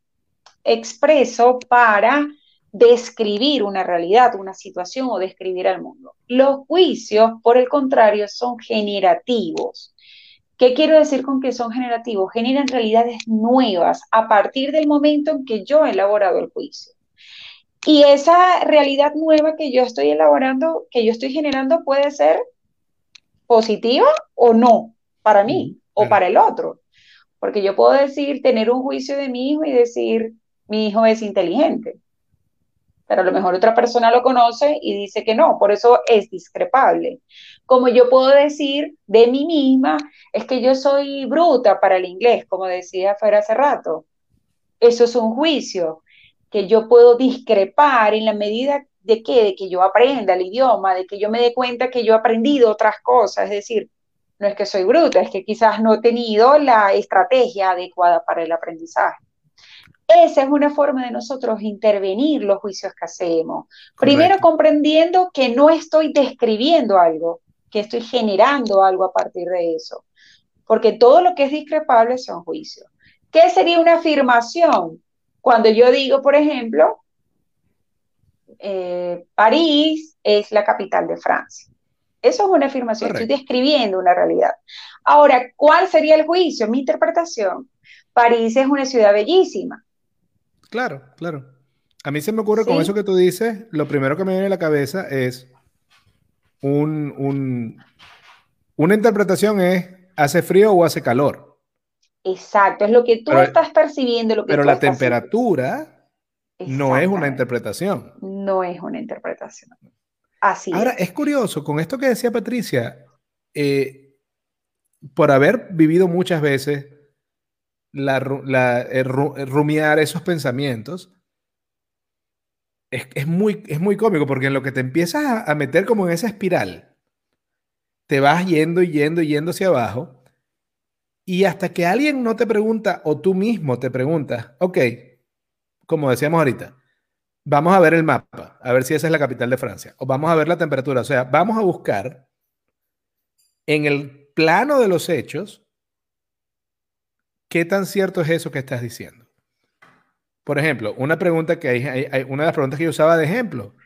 expreso para describir una realidad, una situación o describir al mundo. Los juicios, por el contrario, son generativos. ¿Qué quiero decir con que son generativos? Generan realidades nuevas a partir del momento en que yo he elaborado el juicio. Y esa realidad nueva que yo estoy elaborando, que yo estoy generando, puede ser positiva o no para mí o para el otro. Porque yo puedo decir, tener un juicio de mi hijo y decir, mi hijo es inteligente. Pero a lo mejor otra persona lo conoce y dice que no, por eso es discrepable. Como yo puedo decir de mí misma, es que yo soy bruta para el inglés, como decía Fer hace rato. Eso es un juicio que yo puedo discrepar en la medida de que, de que yo aprenda el idioma, de que yo me dé cuenta que yo he aprendido otras cosas. Es decir, no es que soy bruta, es que quizás no he tenido la estrategia adecuada para el aprendizaje. Esa es una forma de nosotros intervenir los juicios que hacemos. Primero comprendiendo que no estoy describiendo algo, que estoy generando algo a partir de eso. Porque todo lo que es discrepable son juicios. ¿Qué sería una afirmación? Cuando yo digo, por ejemplo, eh, París es la capital de Francia. Eso es una afirmación, estoy describiendo una realidad. Ahora, ¿cuál sería el juicio? Mi interpretación. París es una ciudad bellísima. Claro, claro. A mí se me ocurre con eso que tú dices, lo primero que me viene a la cabeza es un, una interpretación es hace frío o hace calor. Exacto, es lo que tú estás percibiendo. Lo que pero la temperatura no es una interpretación. No es una interpretación. Ahora, es. curioso, con esto que decía Patricia, eh, por haber vivido muchas veces la, rumiar esos pensamientos, es, muy, es muy cómico porque en lo que te empiezas a, meter como en esa espiral, te vas yendo y yendo y yendo hacia abajo, y hasta que alguien no te pregunta o tú mismo te preguntas, ok, como decíamos ahorita, vamos a ver el mapa, a ver si esa es la capital de Francia, o vamos a ver la temperatura, o sea, vamos a buscar en el plano de los hechos qué tan cierto es eso que estás diciendo. Por ejemplo, una pregunta que hay, una de las preguntas que yo usaba de ejemplo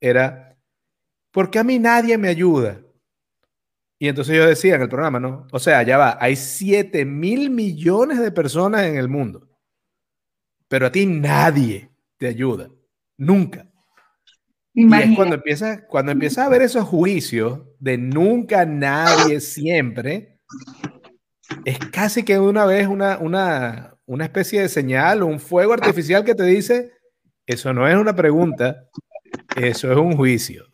era, ¿por qué a mí nadie me ayuda? Y entonces yo decía en el programa, ¿no? O sea, ya va, hay 7 mil millones de personas en el mundo, pero a ti nadie te ayuda. Nunca. Y es cuando empiezas, cuando empiezas a ver esos juicios de nunca, nadie, siempre, es casi que una vez una, una, una especie de señal o un fuego artificial que te dice, eso no es una pregunta, eso es un juicio.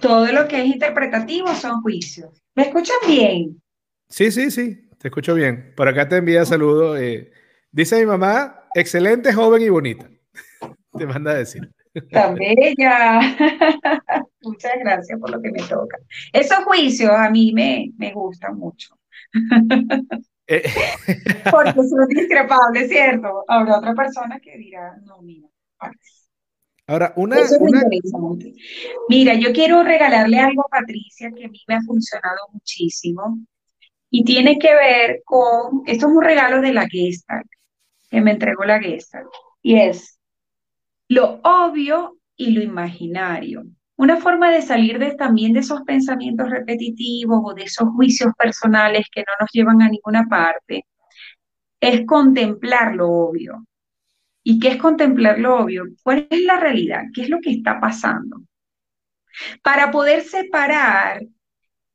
Todo lo que es interpretativo son juicios. ¿Me escuchan bien? Sí, sí, sí, te escucho bien. Por acá te envía saludos. Eh, dice mi mamá, excelente, joven y bonita. te manda a decir. Tan bella. Muchas gracias por lo que me toca. Esos juicios a mí me, me gustan mucho. Eh. Porque son discrepables, ¿cierto? Habrá otra persona que dirá, no, mira. Ahora, una, Mira, yo quiero regalarle algo a Patricia que a mí me ha funcionado muchísimo y tiene que ver con, esto es un regalo de la Gestalt, que me entregó la Gestalt, y es lo obvio y lo imaginario. Una forma de salir de, también de esos pensamientos repetitivos o de esos juicios personales que no nos llevan a ninguna parte es contemplar lo obvio. ¿Y qué es contemplar lo obvio? ¿Cuál es la realidad? ¿Qué es lo que está pasando? Para poder separar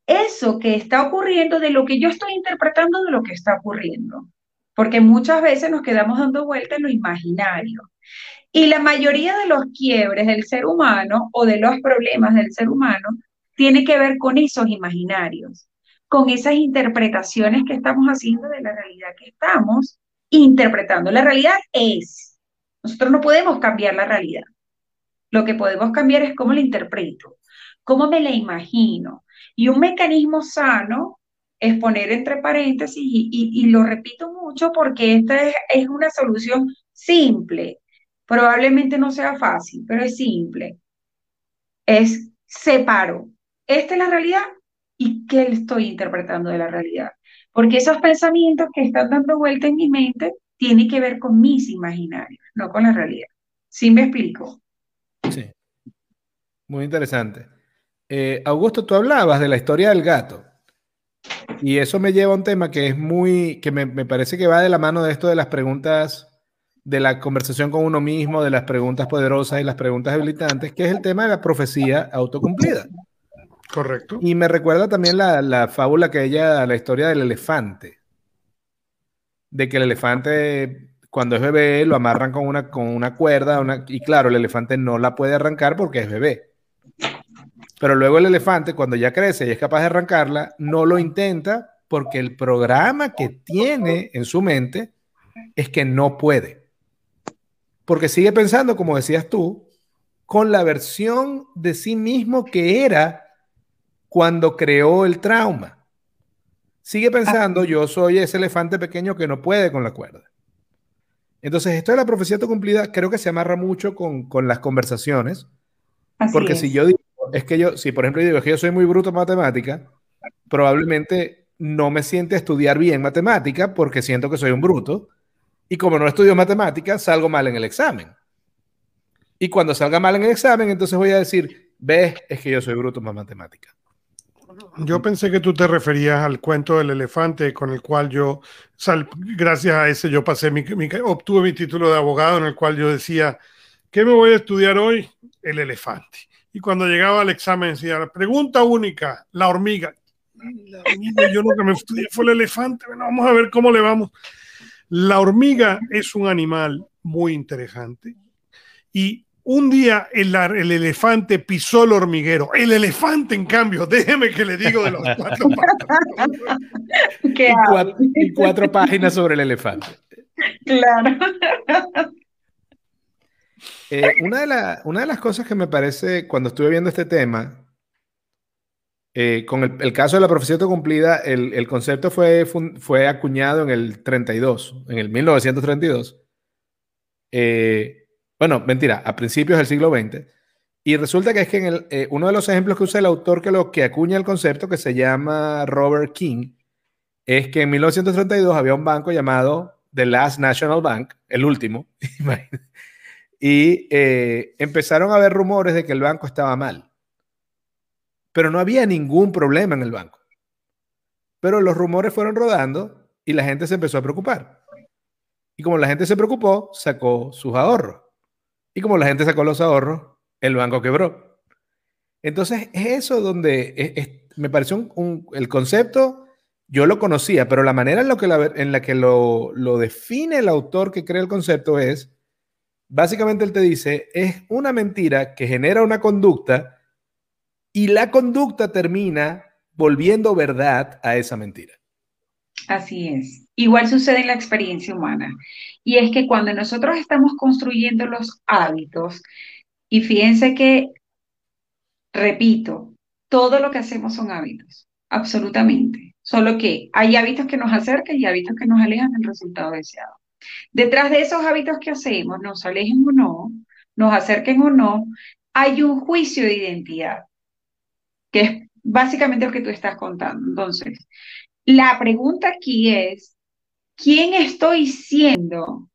eso que está ocurriendo de lo que yo estoy interpretando de lo que está ocurriendo. Porque muchas veces nos quedamos dando vueltas en lo imaginario. Y la mayoría de los quiebres del ser humano o de los problemas del ser humano tiene que ver con esos imaginarios, con esas interpretaciones que estamos haciendo de la realidad que estamos interpretando. La realidad es, nosotros no podemos cambiar la realidad. Lo que podemos cambiar es cómo la interpreto, cómo me la imagino. Y un mecanismo sano es poner entre paréntesis, y, lo repito mucho porque esta es una solución simple, Probablemente no sea fácil, pero es simple. Es separo. Esta es la realidad y qué estoy interpretando de la realidad. Porque esos pensamientos que están dando vuelta en mi mente tienen que ver con mis imaginarios, no con la realidad. ¿Sí me explico? Sí. Muy interesante. Eh, Augusto, tú hablabas de la historia del gato. Y eso me lleva a un tema que es muy, que me, me parece que va de la mano de esto de las preguntas de la conversación con uno mismo, de las preguntas poderosas y las preguntas habilitantes, que es el tema de la profecía autocumplida. Correcto. Y me recuerda también la, fábula que ella, la historia del elefante, de que el elefante cuando es bebé lo amarran con una, con una cuerda una, y claro, el elefante no la puede arrancar porque es bebé. Pero luego el elefante, cuando ya crece y es capaz de arrancarla, no lo intenta porque el programa que tiene en su mente es que no puede. Porque sigue pensando, como decías tú, con la versión de sí mismo que era cuando creó el trauma. Sigue pensando, yo soy ese elefante pequeño que no puede con la cuerda. Entonces, esto de la profecía cumplida creo que se amarra mucho con, las conversaciones. porque si yo digo, es que yo, si por ejemplo digo que yo soy muy bruto en matemática, probablemente no me siente a estudiar bien matemática porque siento que soy un bruto y como no estudio matemáticas, salgo mal en el examen. Y cuando salga mal en el examen, entonces voy a decir, ves, es que yo soy bruto más matemática. Yo pensé que tú te referías al cuento del elefante con el cual yo, gracias a ese, yo pasé mi, obtuve mi título de abogado en el cual yo decía, ¿qué me voy a estudiar hoy? El elefante. Y cuando llegaba al examen decía, la pregunta única, la hormiga. La hormiga yo lo que me estudié fue el elefante. Bueno, vamos a ver cómo le vamos. La hormiga es un animal muy interesante y un día el, elefante pisó el hormiguero. El elefante, en cambio, déjeme que le digo de los cuatro y, cuatro, páginas sobre el elefante. Claro. Eh, una, de una de las cosas que me parece cuando estuve viendo este tema eh, con el, caso de la profecía cumplida, el, concepto fue, acuñado en el 32, en el 1932. Eh, bueno, mentira, a principios del siglo XX. Y resulta que es que en el, eh, uno de los ejemplos que usa el autor que, lo, que acuña el concepto, que se llama Robert King, es que en 1932 había un banco llamado The Last National Bank, el último, y empezaron a haber rumores de que el banco estaba mal pero no había ningún problema en el banco. Pero los rumores fueron rodando y la gente se empezó a preocupar. Y como la gente se preocupó, sacó sus ahorros. Y como la gente sacó los ahorros, el banco quebró. Entonces, es eso donde me pareció un, el concepto, yo lo conocía, pero la manera en, lo que la que lo define el autor que crea el concepto es, básicamente él te dice, es una mentira que genera una conducta Y la conducta termina volviendo verdad a esa mentira. Así es. Igual sucede en la experiencia humana. Y es que cuando nosotros estamos construyendo los hábitos, y fíjense que, repito, todo lo que hacemos son hábitos, absolutamente. Solo que hay hábitos que nos acercan y hábitos que nos alejan del resultado deseado. Detrás de esos hábitos que hacemos, nos alejen o no, nos acerquen o no, hay un juicio de identidad, que es básicamente lo que tú estás contando. Entonces, la pregunta aquí es, ¿quién estoy siendo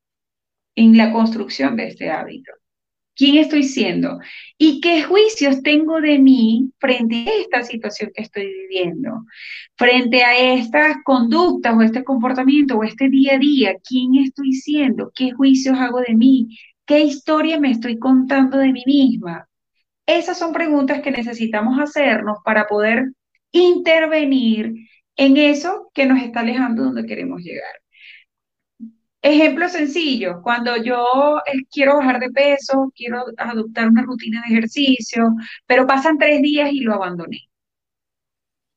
en la construcción de este hábito? ¿Quién estoy siendo? ¿Y qué juicios tengo de mí frente a esta situación que estoy viviendo? Frente a estas conductas o este comportamiento o este día a día, ¿quién estoy siendo? ¿Qué juicios hago de mí? ¿Qué historia me estoy contando de mí misma? Esas son preguntas que necesitamos hacernos para poder intervenir en eso que nos está alejando de donde queremos llegar. Ejemplo sencillo, cuando yo eh, quiero bajar de peso, quiero adoptar una rutina de ejercicio, pero pasan tres días y lo abandoné.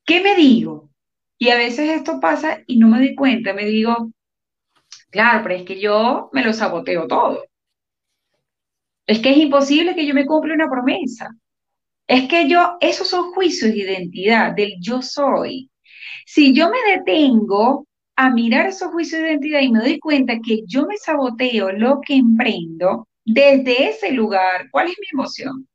¿Qué me digo? Y a veces esto pasa y no me doy cuenta, me digo, claro, pero es que yo me lo saboteo todo. Es que es imposible que yo me cumpla una promesa. Es que yo, esos son juicios de identidad, del yo soy. Si yo me detengo a mirar esos juicios de identidad y me doy cuenta que yo me saboteo lo que emprendo, desde ese lugar, ¿cuál es mi emoción?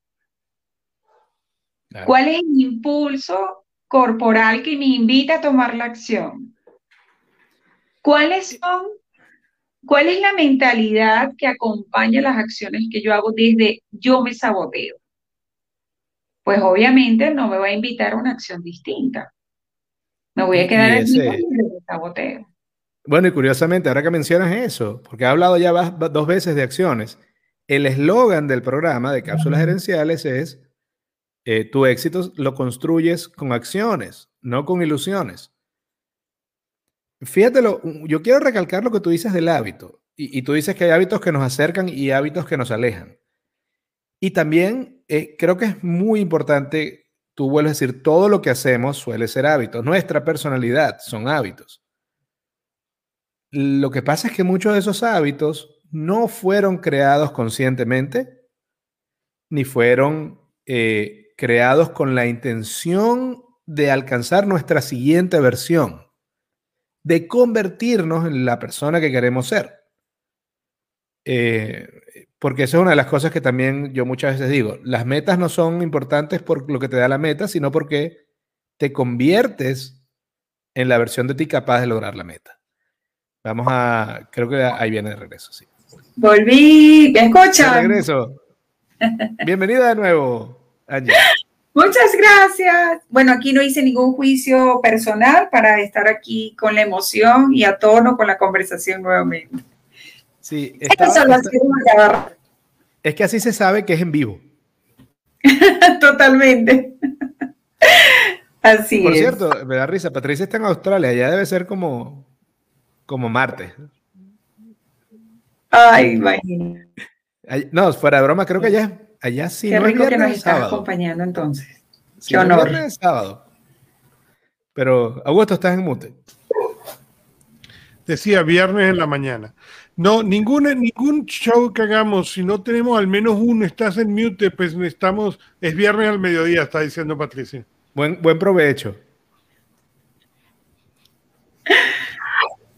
¿Cuál es mi impulso corporal que me invita a tomar la acción? ¿Cuáles son ¿Cuál es la mentalidad que acompaña las acciones que yo hago desde yo me saboteo? Pues obviamente no me va a invitar a una acción distinta. Me voy a quedar en mi saboteo. Bueno, y curiosamente, ahora que mencionas eso, porque he hablado ya dos veces de acciones, el eslogan del programa de cápsulas gerenciales es, eh, tu éxito lo construyes con acciones, no con ilusiones. Fíjatelo, yo quiero recalcar lo que tú dices del hábito. Y, tú dices que hay hábitos que nos acercan y hábitos que nos alejan. Y también eh, creo que es muy importante, tú vuelves a decir, todo lo que hacemos suele ser hábitos. Nuestra personalidad son hábitos. Lo que pasa es que muchos de esos hábitos no fueron creados conscientemente, ni fueron eh, creados con la intención de alcanzar nuestra siguiente versión de convertirnos en la persona que queremos ser. Eh, porque esa es una de las cosas que también yo muchas veces digo. Las metas no son importantes por lo que te da la meta, sino porque te conviertes en la versión de ti capaz de lograr la meta. Vamos a, creo que ahí viene de regreso, sí. Volví, ¿me escuchan? De regreso. Bienvenida de nuevo, Ángel. Muchas gracias. Bueno, aquí no hice ningún juicio personal para estar aquí con la emoción y a tono con la conversación nuevamente. Sí, es que así se sabe que es en vivo. Totalmente. Así Por cierto, me da risa, Patricia está en Australia, ya debe ser como, como Marte. Ay, imagínate. No, fuera de broma, creo que ya Allá sí. Qué rico que nos estás acompañando entonces. Qué honor. Es sábado. Pero, Augusto, estás en mute. Decía viernes en la mañana. No, ningún, ningún show que hagamos, si no tenemos al menos uno, estás en mute, pues estamos, es viernes al mediodía, está diciendo Patricia. Buen, buen provecho.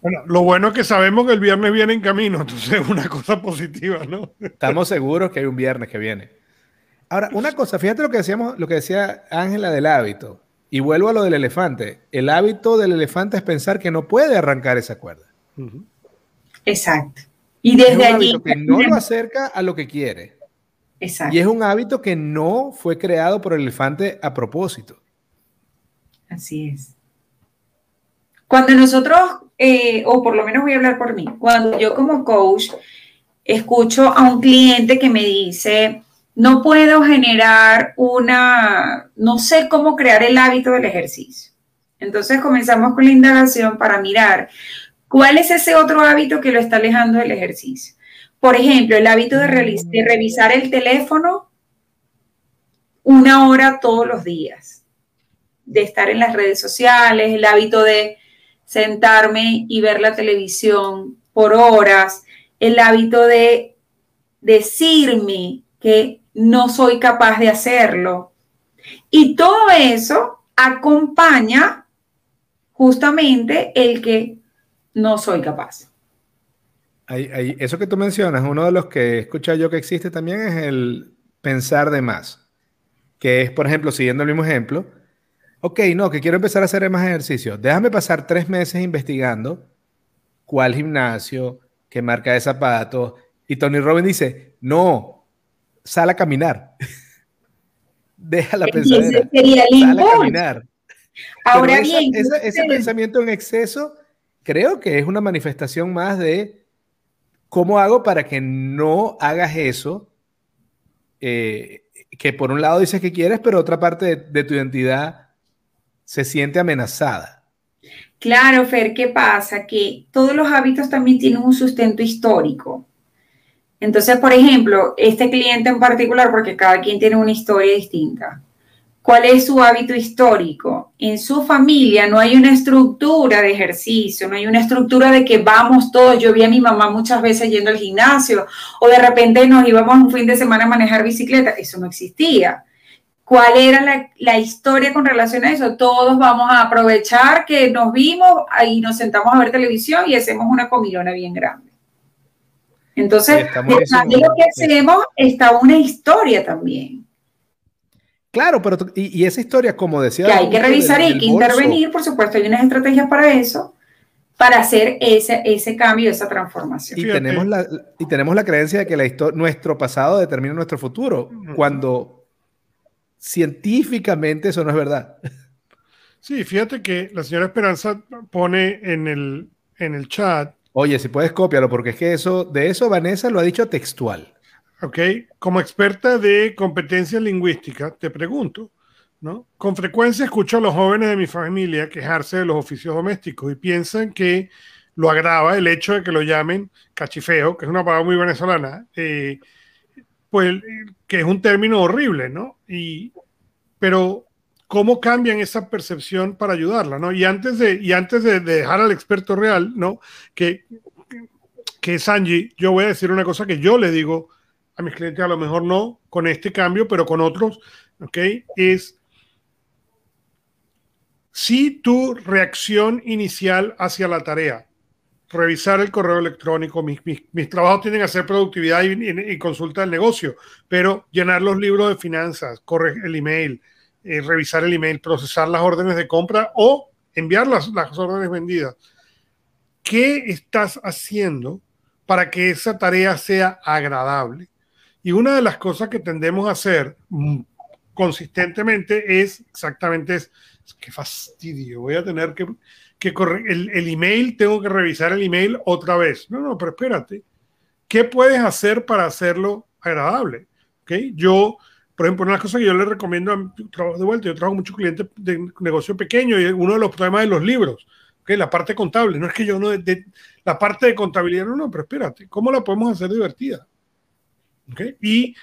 Bueno, lo bueno es que sabemos que el viernes viene en camino, entonces es una cosa positiva, ¿no? Estamos seguros que hay un viernes que viene. Ahora, una cosa, fíjate lo que decíamos, lo que decía Ángela del hábito. Y vuelvo a lo del elefante. El hábito del elefante es pensar que no puede arrancar esa cuerda. Exacto. Y desde es un allí. Hábito que no lo acerca a lo que quiere. Exacto. Y es un hábito que no fue creado por el elefante a propósito. Así es. Cuando nosotros, eh, o por lo menos voy a hablar por mí, cuando yo como coach escucho a un cliente que me dice, no puedo generar una, no sé cómo crear el hábito del ejercicio. Entonces comenzamos con la indagación para mirar cuál es ese otro hábito que lo está alejando del ejercicio. Por ejemplo, el hábito de, revisar el teléfono una hora todos los días, de estar en las redes sociales, el hábito de sentarme y ver la televisión por horas, el hábito de decirme que no soy capaz de hacerlo. Y todo eso acompaña justamente el que no soy capaz. eso que tú mencionas, uno de los que he yo que existe también es el pensar de más, que es, por ejemplo, siguiendo el mismo ejemplo, ok, no, que quiero empezar a hacer más ejercicio, déjame pasar tres meses investigando cuál gimnasio, qué marca de zapatos, y Tony Robbins dice, no, sal a caminar. Deja la pensadera. Sal a caminar. Ahora bien, ese pensamiento en exceso creo que es una manifestación más de cómo hago para que no hagas eso, eh, que por un lado dices que quieres, pero otra parte de, tu identidad se siente amenazada. Claro, Fer, ¿qué pasa? Que todos los hábitos también tienen un sustento histórico. Entonces, por ejemplo, este cliente en particular, porque cada quien tiene una historia distinta, ¿Cuál es su hábito histórico? En su familia no hay una estructura de ejercicio, no hay una estructura de que vamos todos. Yo vi a mi mamá muchas veces yendo al gimnasio o de repente nos íbamos un fin de semana a manejar bicicleta. Eso no existía. ¿Cuál era la, historia con relación a eso? Todos vamos a aprovechar que nos vimos y nos sentamos a ver televisión y hacemos una comilona bien grande. Entonces, detrás de lo que hacemos está una historia también. Claro, pero y, esa historia, como decía. Que hay que revisar y hay que intervenir, por supuesto, hay unas estrategias para eso, para hacer ese, ese cambio, esa transformación. Y tenemos, la, y tenemos la creencia de que la nuestro pasado determina nuestro futuro, cuando científicamente eso no es verdad. Sí, fíjate que la señora Esperanza pone en el, en el chat. Oye, si puedes copiarlo, porque es que eso, de eso Vanessa lo ha dicho textual. Ok, como experta de competencia lingüística, te pregunto, ¿no? Con frecuencia escucho a los jóvenes de mi familia quejarse de los oficios domésticos y piensan que lo agrava el hecho de que lo llamen cachifeo, que es una palabra muy venezolana, eh, pues que es un término horrible, ¿no? Y, pero, ¿cómo cambian esa percepción para ayudarla, ¿no? Y antes de, y antes de, de dejar al experto real, ¿no? Que, que es Angie, yo voy a decir una cosa que yo le digo a mis clientes, a lo mejor no con este cambio, pero con otros, ¿ok? Es si tu reacción inicial hacia la tarea, revisar el correo electrónico, mis, mis, trabajos tienen que hacer productividad y, consulta del negocio, pero llenar los libros de finanzas, correr el email, eh, revisar el email, procesar las órdenes de compra o enviar las, las órdenes vendidas. ¿Qué estás haciendo para que esa tarea sea agradable? Y una de las cosas que tendemos a hacer mm, consistentemente es exactamente es, qué fastidio, voy a tener que, que el, el, email, tengo que revisar el email otra vez. No, no, pero espérate, ¿qué puedes hacer para hacerlo agradable? ¿Okay? Yo, por ejemplo, una de las cosas que yo le recomiendo a trabajo de vuelta, yo trabajo muchos clientes de negocio pequeño y uno de los problemas de los libros, ¿okay? la parte contable, no es que yo no, de, la parte de contabilidad, no, no, pero espérate, ¿cómo la podemos hacer divertida? Y,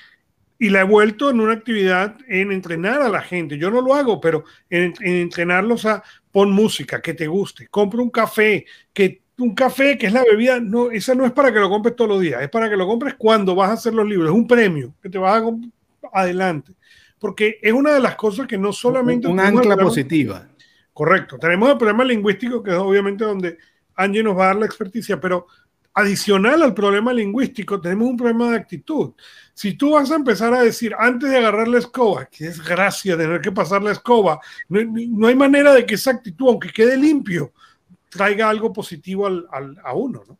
y la he vuelto en una actividad en entrenar a la gente. Yo no lo hago, pero en, entrenarlos a pon música que te guste, compra un café, que un café que es la bebida, no, esa no es para que lo compres todos los días, es para que lo compres cuando vas a hacer los libros, es un premio que te vas a adelante. Porque es una de las cosas que no solamente... Un, ancla positiva. Correcto. Tenemos el problema lingüístico, que es obviamente donde Angie nos va a dar la experticia, pero adicional al problema lingüístico, tenemos un problema de actitud. Si tú vas a empezar a decir, antes de agarrar la escoba, que es gracia tener que pasar la escoba, no, hay manera de que esa actitud, aunque quede limpio, traiga algo positivo al, a uno, ¿no?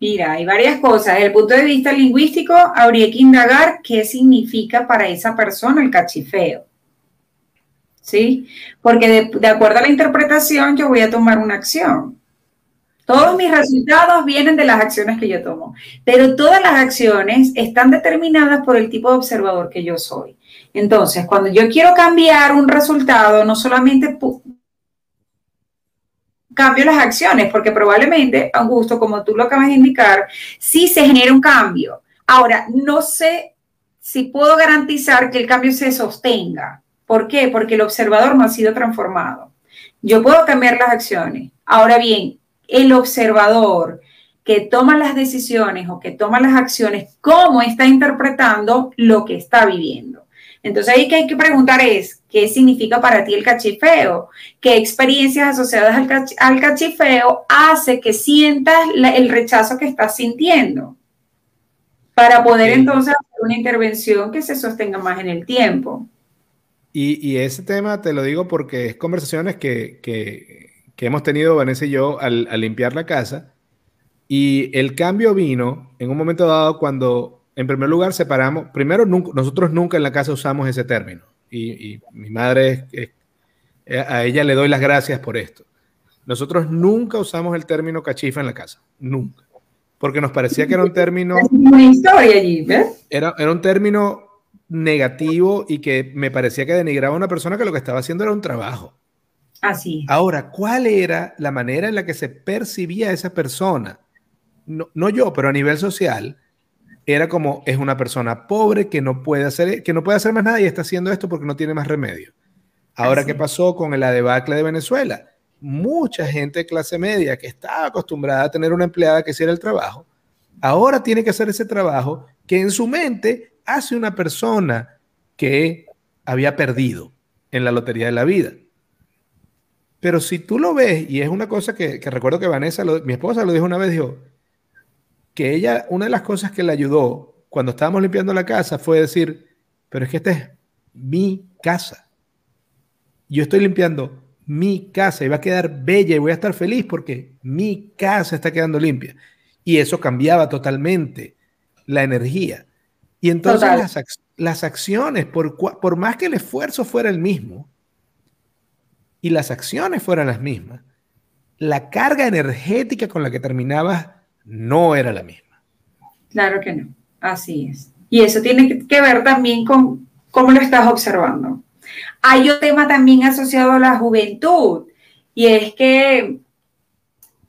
Mira, hay varias cosas. Desde el punto de vista lingüístico, habría que indagar qué significa para esa persona el cachifeo. ¿Sí? Porque de, de acuerdo a la interpretación, yo voy a tomar una acción. Todos mis resultados vienen de las acciones que yo tomo, pero todas las acciones están determinadas por el tipo de observador que yo soy. Entonces, cuando yo quiero cambiar un resultado, no solamente cambio las acciones, porque probablemente, Augusto, como tú lo acabas de indicar, sí se genera un cambio. Ahora, no sé si puedo garantizar que el cambio se sostenga. ¿Por qué? Porque el observador no ha sido transformado. Yo puedo cambiar las acciones. Ahora bien, el observador que toma las decisiones o que toma las acciones, ¿cómo está interpretando lo que está viviendo? Entonces ahí que hay que preguntar es, ¿qué significa para ti el cachifeo? ¿Qué experiencias asociadas al, cachifeo hace que sientas el rechazo que estás sintiendo? Para poder entonces hacer una intervención que se sostenga más en el tiempo. Y, ese tema te lo digo porque es conversaciones que, hemos tenido Vanessa y yo al limpiar la casa y el cambio vino en un momento dado cuando, en primer lugar, separamos. Primero, nosotros nunca en la casa usamos ese término. Y, mi madre, a ella le doy las gracias por esto. Nosotros nunca usamos el término cachifa en la casa. Nunca. Porque nos parecía que era un término. Una historia allí, ¿ves? Era, era un término negativo y que me parecía que denigraba a una persona que lo que estaba haciendo era un trabajo. Así. Ahora, ¿cuál era la manera en la que se percibía esa persona? no, yo, pero a nivel social, era como es una persona pobre que no puede hacer, que no puede hacer más nada y está haciendo esto porque no tiene más remedio. Ahora, ¿qué pasó con la debacle de Venezuela? Mucha gente de clase media que estaba acostumbrada a tener una empleada que hiciera el trabajo, ahora tiene que hacer ese trabajo que en su mente hace una persona que había perdido en la lotería de la vida. Pero si tú lo ves, y es una cosa que, recuerdo que Vanessa, mi esposa lo dijo una vez, dijo, que ella, una de las cosas que le ayudó cuando estábamos limpiando la casa fue decir, pero es que esta es mi casa. Yo estoy limpiando mi casa y va a quedar bella y voy a estar feliz porque mi casa está quedando limpia. Y eso cambiaba totalmente la energía. Y entonces las, acciones, por, por más que el esfuerzo fuera el mismo y las acciones fueran las mismas, la carga energética con la que terminabas no era la misma. Claro que no, así es. Y eso tiene que ver también con cómo lo estás observando. Hay un tema también asociado a la juventud y es que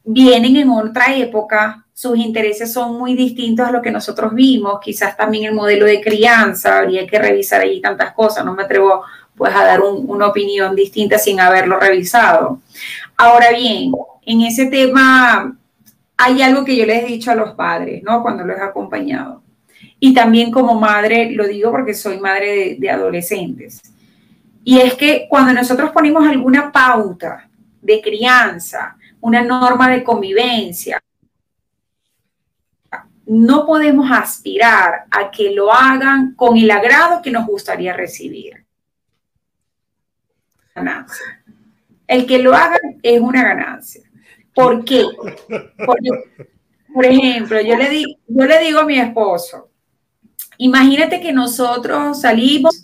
vienen en otra época, sus intereses son muy distintos a lo que nosotros vimos, quizás también el modelo de crianza, habría que revisar allí tantas cosas, no me atrevo pues a dar una opinión distinta sin haberlo revisado. Ahora bien, en ese tema hay algo que yo les he dicho a los padres, ¿no? Cuando los he acompañado. Y también como madre, lo digo porque soy madre de, adolescentes. Y es que cuando nosotros ponemos alguna pauta de crianza, una norma de convivencia, no podemos aspirar a que lo hagan con el agrado que nos gustaría recibir. El que lo hagan es una ganancia. ¿Por qué? Porque, por ejemplo, yo le, digo, yo le digo a mi esposo, imagínate que nosotros salimos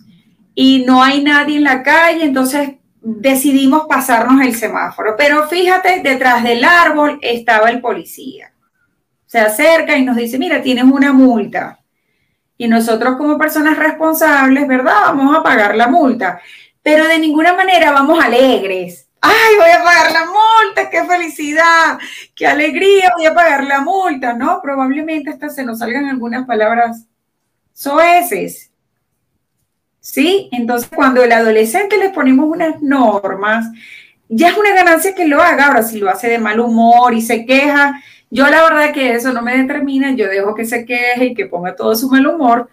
y no hay nadie en la calle, entonces decidimos pasarnos el semáforo. Pero fíjate, detrás del árbol estaba el policía. Se acerca y nos dice, mira, tienes una multa. Y nosotros como personas responsables, ¿verdad? Vamos a pagar la multa. Pero de ninguna manera vamos alegres ay, voy a pagar la multa, qué felicidad, qué alegría, voy a pagar la multa, ¿no? Probablemente hasta se nos salgan algunas palabras soeces. ¿Sí? Entonces, cuando el adolescente le ponemos unas normas, ya es una ganancia que lo haga. Ahora, si lo hace de mal humor y se queja, yo la verdad que eso no me determina, yo dejo que se queje y que ponga todo su mal humor,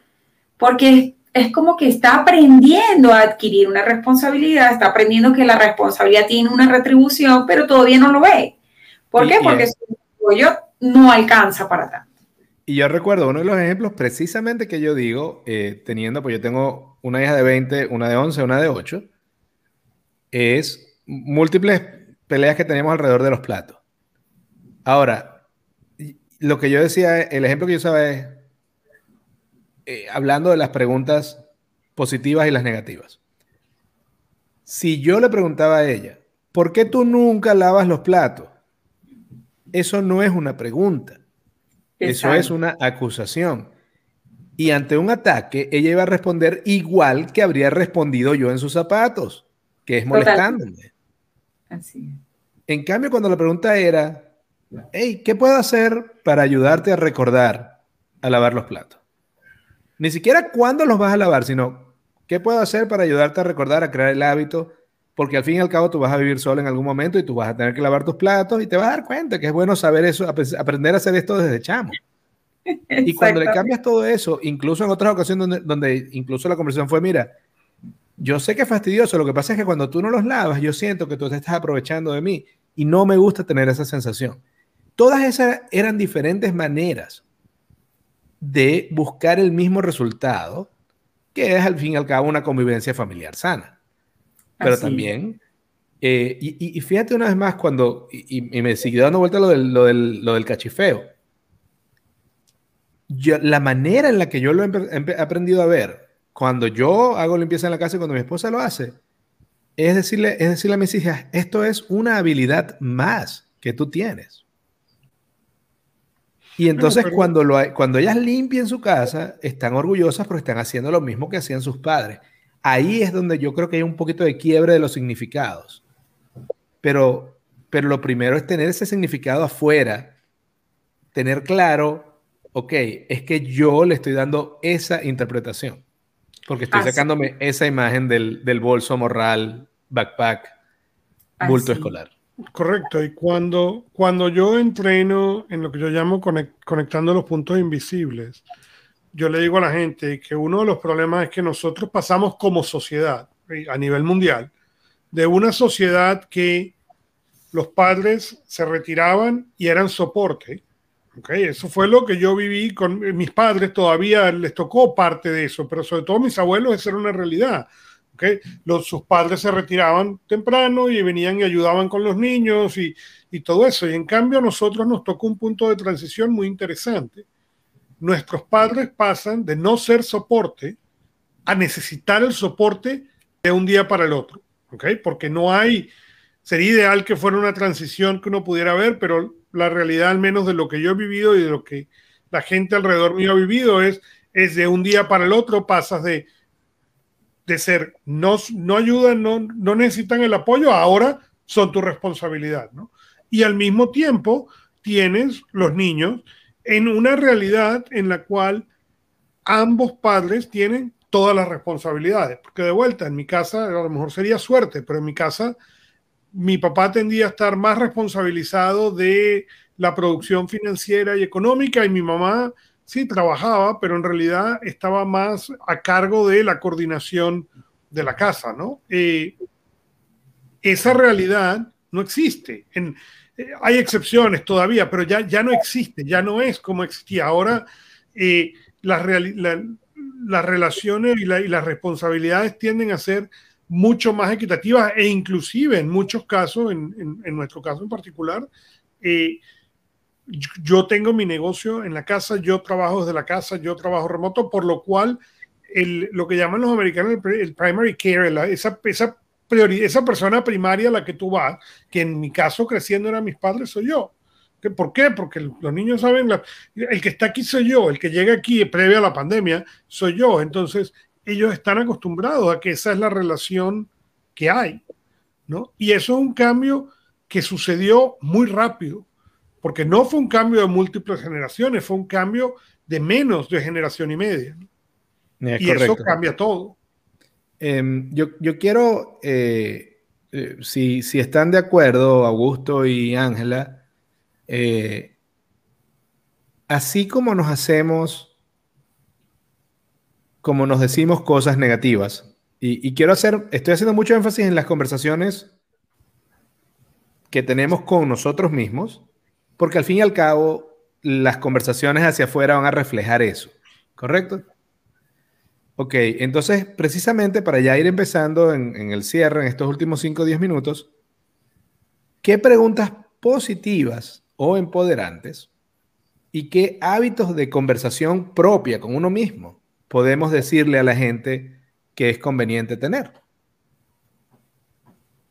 porque es como que está aprendiendo a adquirir una responsabilidad, está aprendiendo que la responsabilidad tiene una retribución, pero todavía no lo ve. ¿Por qué? Porque su apoyo no alcanza para tanto. Y yo recuerdo uno de los ejemplos precisamente que yo digo, eh, teniendo, pues yo tengo una hija de 20, una de 11, una de 8, es múltiples peleas que tenemos alrededor de los platos. Ahora, lo que yo decía, el ejemplo que yo usaba es, eh, hablando de las preguntas positivas y las negativas. Si yo le preguntaba a ella, ¿por qué tú nunca lavas los platos? Eso no es una pregunta. Eso es una acusación. Y ante un ataque, ella iba a responder igual que habría respondido yo en sus zapatos, que es molestándome. Así. En cambio, cuando la pregunta era, hey, ¿qué puedo hacer para ayudarte a recordar a lavar los platos? Ni siquiera cuándo los vas a lavar, sino qué puedo hacer para ayudarte a recordar, a crear el hábito, porque al fin y al cabo tú vas a vivir solo en algún momento y tú vas a tener que lavar tus platos y te vas a dar cuenta que es bueno saber eso, aprender a hacer esto desde chamo. Y cuando le cambias todo eso, incluso en otras ocasiones donde, donde incluso la conversación fue, mira, yo sé que es fastidioso, lo que pasa es que cuando tú no los lavas, yo siento que tú te estás aprovechando de mí y no me gusta tener esa sensación. Todas esas eran diferentes maneras de buscar el mismo resultado, que es al fin y al cabo una convivencia familiar sana. Pero también, eh, y, fíjate una vez más, cuando, y, me siguió dando vuelta lo del, lo del, lo del cachifeo, la manera en la que yo lo he aprendido a ver, cuando yo hago limpieza en la casa y cuando mi esposa lo hace, es decirle, es decirle a mis hijas, esto es una habilidad más que tú tienes. Y entonces cuando, lo, cuando ellas limpian su casa, están orgullosas porque están haciendo lo mismo que hacían sus padres. Ahí es donde yo creo que hay un poquito de quiebre de los significados. Pero, pero lo primero es tener ese significado afuera, tener claro, ok, es que yo le estoy dando esa interpretación. Porque estoy sacándome esa imagen del, del, bolso morral, backpack, bulto escolar. Correcto, y cuando, cuando yo entreno en lo que yo llamo conectando los puntos invisibles, yo le digo a la gente que uno de los problemas es que nosotros pasamos como sociedad a nivel mundial de una sociedad que los padres se retiraban y eran soporte Okay, eso fue lo que yo viví con mis padres, todavía les tocó parte de eso, pero sobre todo mis abuelos, esa era una realidad. Okay. Los, sus padres se retiraban temprano y venían y ayudaban con los niños y, y todo eso. Y en cambio a nosotros nos tocó un punto de transición muy interesante. Nuestros padres pasan de no ser soporte a necesitar el soporte de un día para el otro. Okay, porque no hay, sería ideal que fuera una transición que uno pudiera ver, pero la realidad al menos de lo que yo he vivido y de lo que la gente alrededor mío ha vivido es, es de un día para el otro pasas de, de ser, no, no ayudan, no, no necesitan el apoyo, ahora son tu responsabilidad, ¿no? Y al mismo tiempo tienes los niños en una realidad en la cual ambos padres tienen todas las responsabilidades, porque de vuelta, en mi casa, a lo mejor sería suerte, pero en mi casa mi papá tendía a estar más responsabilizado de la producción financiera y económica y mi mamá sí trabajaba, pero en realidad estaba más a cargo de la coordinación de la casa, ¿no? Eh, esa realidad no existe. Eh, hay excepciones todavía, pero ya, ya no existe, ya no es como existía. Ahora eh, las, relaciones y, las responsabilidades tienden a ser mucho más equitativas e inclusive en muchos casos, en, nuestro caso en particular, yo tengo mi negocio en la casa, yo trabajo desde la casa, yo trabajo remoto, por lo cual el, lo que llaman los americanos el, primary care, esa, esa, esa persona primaria a la que tú vas, que en mi caso creciendo eran mis padres, soy yo. ¿Por qué? Porque los niños saben, el que está aquí soy yo, el que llega aquí previo a la pandemia soy yo. Entonces, ellos están acostumbrados a que esa es la relación que hay, ¿no? Y eso es un cambio que sucedió muy rápido, porque no fue un cambio de múltiples generaciones, fue un cambio de menos de generación y media. y eso cambia todo. Em, yo, quiero, eh, eh, si, están de acuerdo, Augusto y Ángela, eh, así como nos hacemos como nos decimos cosas negativas. Y, quiero hacer, estoy haciendo mucho énfasis en las conversaciones que tenemos con nosotros mismos, porque al fin y al cabo las conversaciones hacia afuera van a reflejar eso, ¿correcto? Ok, entonces precisamente para ya ir empezando en, el cierre, en estos últimos 5 o 10 minutos, ¿qué preguntas positivas o empoderantes y qué hábitos de conversación propia con uno mismo podemos decirle a la gente que es conveniente tener.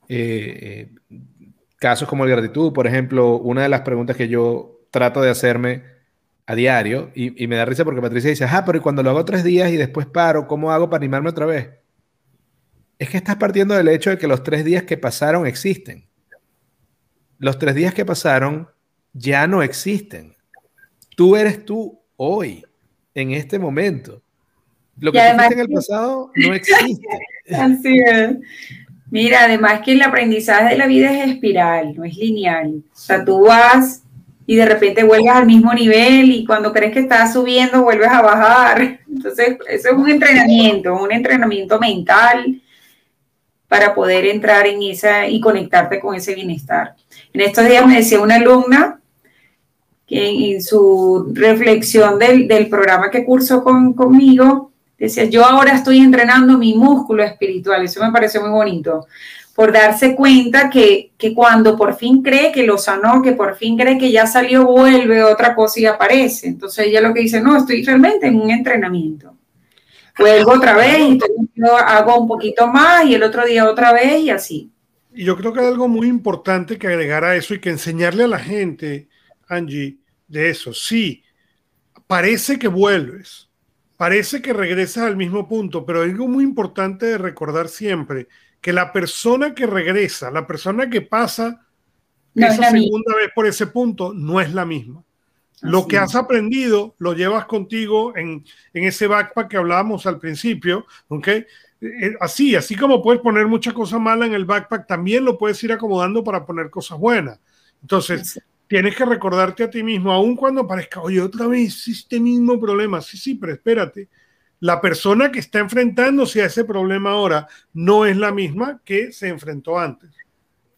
Eh, eh, casos como el gratitud, por ejemplo, una de las preguntas que yo trato de hacerme a diario, y, me da risa porque Patricia dice, ah, pero cuando lo hago tres días y después paro, ¿cómo hago para animarme otra vez? Es que estás partiendo del hecho de que los tres días que pasaron existen. Los tres días que pasaron ya no existen. Tú eres tú hoy, en este momento. Lo que existe en el pasado no existe. Así es. Mira, además que el aprendizaje de la vida es espiral, no es lineal. O sea, tú vas y de repente vuelves al mismo nivel y cuando crees que estás subiendo vuelves a bajar. Entonces, eso es un entrenamiento, un entrenamiento mental para poder entrar en esa y conectarte con ese bienestar. En estos días me decía una alumna que en, su reflexión del, del, programa que cursó con, conmigo, Decía, yo ahora estoy entrenando mi músculo espiritual. Eso me pareció muy bonito. Por darse cuenta que, que cuando por fin cree que lo sanó, que por fin cree que ya salió, vuelve otra cosa y aparece. Entonces ella lo que dice, no, estoy realmente en un entrenamiento. Vuelvo otra vez y hago un poquito más y el otro día otra vez y así. Y yo creo que hay algo muy importante que agregar a eso y que enseñarle a la gente, Angie, de eso. Sí, parece que vuelves, parece que regresas al mismo punto, pero algo muy importante de recordar siempre, que la persona que regresa, la persona que pasa esa segunda vez por ese punto, no es la misma. lo que has aprendido lo llevas contigo en, ese backpack que hablábamos al principio, ¿ok? Eh, eh, así, así como puedes poner muchas cosas malas en el backpack, también lo puedes ir acomodando para poner cosas buenas. Entonces, tienes que recordarte a ti mismo, aun cuando parezca, oye, otra vez este mismo problema. Sí, sí, pero espérate. La persona que está enfrentándose a ese problema ahora no es la misma que se enfrentó antes.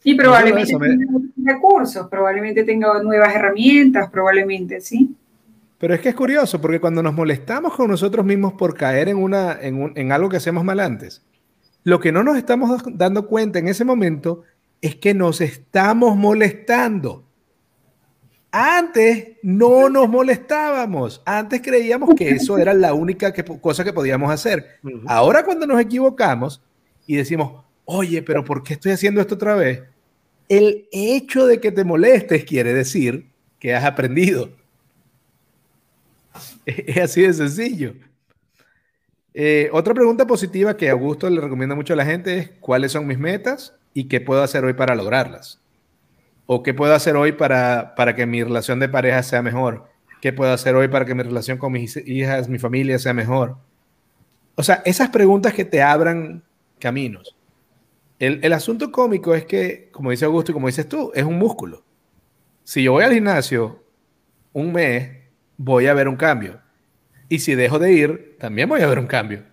Y probablemente tenga recursos, probablemente tenga nuevas herramientas, probablemente, sí. Pero es que es curioso, porque cuando nos molestamos con nosotros mismos por caer en, una, en, en algo que hacemos mal antes, lo que no nos estamos dando cuenta en ese momento es que nos estamos molestando. Antes no nos molestábamos, antes creíamos que eso era la única cosa que podíamos hacer. Ahora cuando nos equivocamos y decimos, oye, pero ¿por qué estoy haciendo esto otra vez? El hecho de que te molestes quiere decir que has aprendido. Es así de sencillo. Eh, otra pregunta positiva que Augusto le recomienda mucho a la gente es cuáles son mis metas y qué puedo hacer hoy para lograrlas. ¿O qué puedo hacer hoy para, para que mi relación de pareja sea mejor? ¿Qué puedo hacer hoy para que mi relación con mis hijas, mi familia sea mejor? O sea, esas preguntas que te abran caminos. El, el, asunto cómico es que, como dice Augusto y como dices tú, es un músculo. Si yo voy al gimnasio un mes, voy a ver un cambio. Y si dejo de ir, también voy a ver un cambio.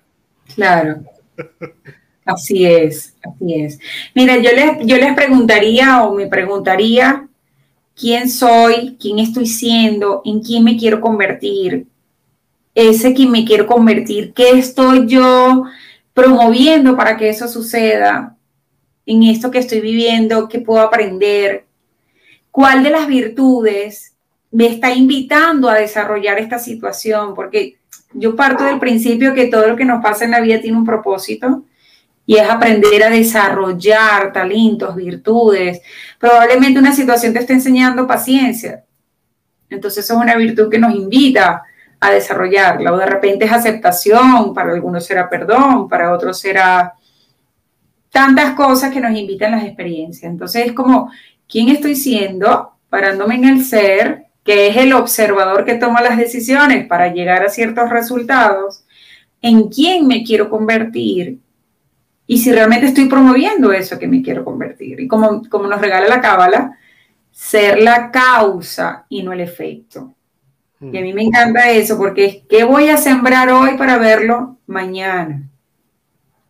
Claro. Así es, así es. Mira, yo les, yo les preguntaría o me preguntaría quién soy, quién estoy siendo, en quién me quiero convertir. Ese quien me quiero convertir, qué estoy yo promoviendo para que eso suceda en esto que estoy viviendo, qué puedo aprender, cuál de las virtudes me está invitando a desarrollar esta situación, porque yo parto del principio que todo lo que nos pasa en la vida tiene un propósito y es aprender a desarrollar talentos, virtudes. Probablemente una situación te esté enseñando paciencia. Entonces es una virtud que nos invita a desarrollarla. O de repente es aceptación, para algunos será perdón, para otros será tantas cosas que nos invitan las experiencias. Entonces es como, ¿quién estoy siendo? Parándome en el ser, que es el observador que toma las decisiones para llegar a ciertos resultados. ¿En quién me quiero convertir? Y si realmente estoy promoviendo eso que me quiero convertir. Y como, como nos regala la cábala, ser la causa y no el efecto. Y a mí me encanta eso porque es ¿qué voy a sembrar hoy para verlo mañana?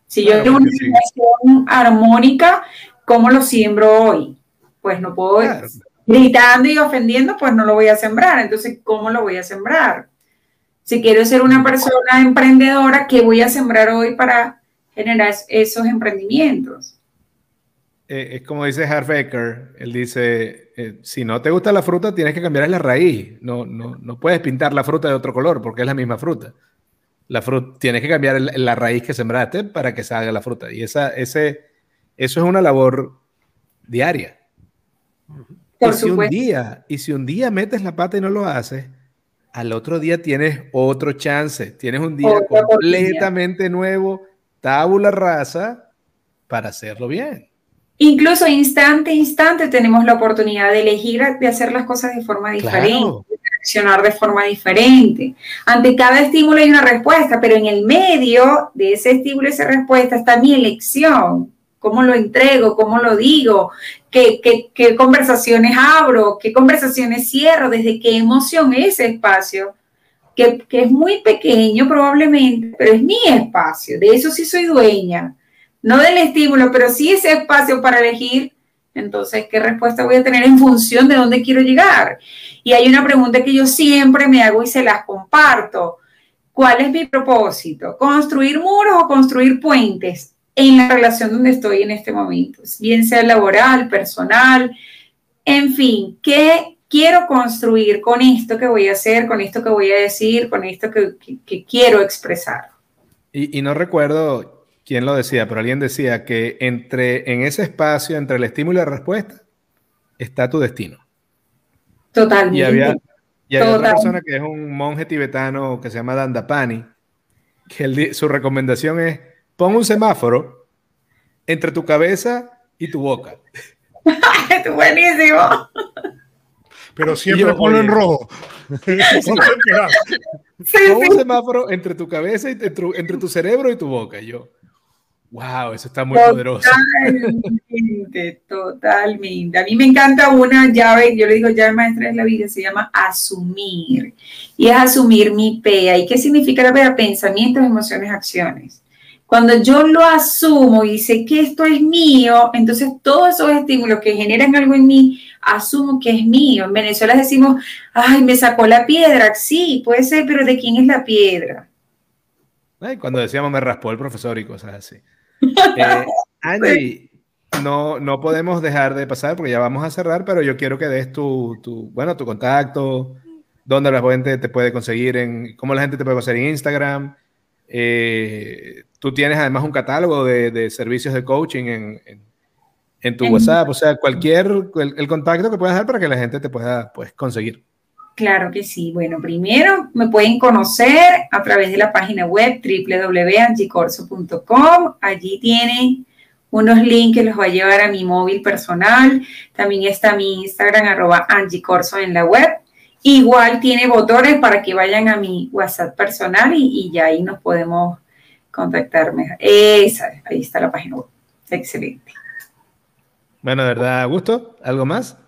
Si yo tengo una situación armónica, ¿cómo lo siembro hoy? Pues no puedo gritando y ofendiendo, pues no lo voy a sembrar. Entonces, ¿cómo lo voy a sembrar? Si quiero ser una persona emprendedora, ¿qué voy a sembrar hoy para generar esos emprendimientos. Eh, es como dice Harvecker, él dice, eh, si no te gusta la fruta, tienes que cambiar la raíz. No, no, no puedes pintar la fruta de otro color porque es la misma fruta. La fruta tienes que cambiar la raíz que sembraste para que salga la fruta. Y esa, ese, eso es una labor diaria. y, si un día, y si un día metes la pata y no lo haces, al otro día tienes otro chance. Tienes un día completamente nuevo tabula rasa para hacerlo bien. Incluso instante a instante tenemos la oportunidad de elegir, de hacer las cosas de forma diferente, reaccionar de forma diferente. Ante cada estímulo hay una respuesta, pero en el medio de ese estímulo y esa respuesta está mi elección. ¿Cómo lo entrego? ¿Cómo lo digo? ¿Qué, qué conversaciones abro? ¿Qué conversaciones cierro? ¿Desde qué emoción ese espacio? Que, es muy pequeño probablemente, pero es mi espacio, de eso sí soy dueña, no del estímulo, pero sí ese espacio para elegir entonces, ¿qué respuesta voy a tener en función de dónde quiero llegar? Y hay una pregunta que yo siempre me hago y se las comparto. ¿Cuál es mi propósito? ¿Construir muros o construir puentes en la relación donde estoy en este momento? Bien sea laboral, personal, en fin, ¿qué quiero construir con esto que voy a hacer, con esto que voy a decir, con esto que, quiero expresar? Y, y no recuerdo quién lo decía, pero alguien decía que entre, en ese espacio entre el estímulo y la respuesta está tu destino. Totalmente. Y había, y otra persona que es un monje tibetano que se llama Dandapani, que su recomendación es pon un semáforo entre tu cabeza y tu boca. es buenísimo. Pero siempre ponlo en rojo. Un semáforo entre tu cabeza y entre, tu cerebro y tu boca. yo, Wow, eso está muy poderoso. Totalmente, totalmente. A mí me encanta una llave, yo le digo llave maestra de la vida, se llama asumir. Y es asumir mi PEA. ¿Y qué significa la PEA? Pensamientos, emociones, acciones. Cuando yo lo asumo y sé que esto es mío, entonces todos esos estímulos que generan algo en mí, asumo que es mío. En Venezuela decimos, ay, me sacó la piedra. Sí, puede ser, pero ¿de quién es la piedra? cuando decíamos me raspó el profesor y cosas así. Eh, Angie, no, no podemos dejar de pasar porque ya vamos a cerrar, pero yo quiero que des tu, tu bueno, tu contacto, dónde la gente te puede conseguir, en, cómo la gente te puede conseguir en Instagram. Eh, tú tienes además un catálogo de, de servicios de coaching en, en, tu WhatsApp, o sea, cualquier, el, el, contacto que puedas dar para que la gente te pueda pues, conseguir. Claro que sí. Bueno, primero me pueden conocer a través de la página web www.angicorso.com. Allí tienen unos links que los va a llevar a mi móvil personal. También está mi Instagram, arroba angicorso en la web. Igual tiene botones para que vayan a mi WhatsApp personal y, ya ahí nos podemos contactar Esa, ahí está la página web. Excelente. Bueno, de verdad, gusto. ¿Algo más?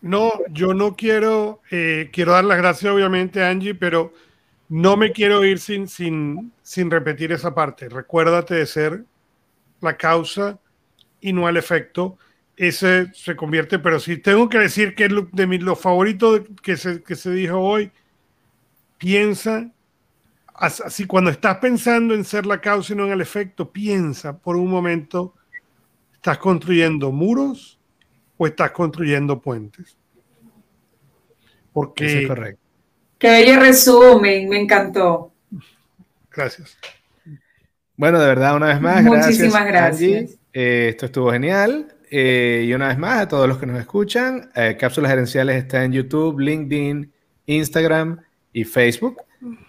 No, yo no quiero, eh, quiero dar las gracias obviamente a Angie, pero no me quiero ir sin, sin, sin repetir esa parte. Recuérdate de ser la causa y no el efecto. Ese se convierte, pero si tengo que decir que es de mis, lo favorito que se, que se dijo hoy, piensa, así cuando estás pensando en ser la causa y no en el efecto, piensa por un momento, ¿estás construyendo muros o estás construyendo puentes. Porque... es correcto. Qué bello resumen, me encantó. Gracias. Bueno, de verdad, una vez más, Muchísimas gracias. Eh, esto estuvo genial. Eh, y una vez más, a todos los que nos escuchan, eh, Cápsulas Gerenciales está en YouTube, LinkedIn, Instagram y Facebook.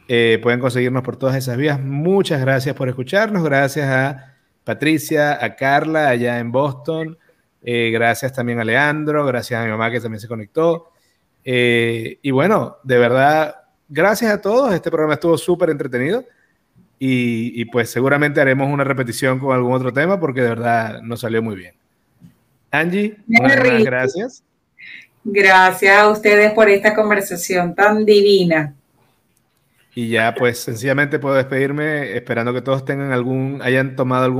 pueden conseguirnos por todas esas vías. Muchas gracias por escucharnos. Gracias a Patricia, a Carla allá en Boston, eh, gracias también a Leandro, gracias a mi mamá que también se conectó. Eh, y bueno, de verdad, gracias a todos. Este programa estuvo súper entretenido. Y, pues seguramente haremos una repetición con algún otro tema porque de verdad nos salió muy bien. Angie, muchas gracias. Gracias a ustedes por esta conversación tan divina. Y ya, pues sencillamente puedo despedirme esperando que todos tengan algún, hayan tomado algún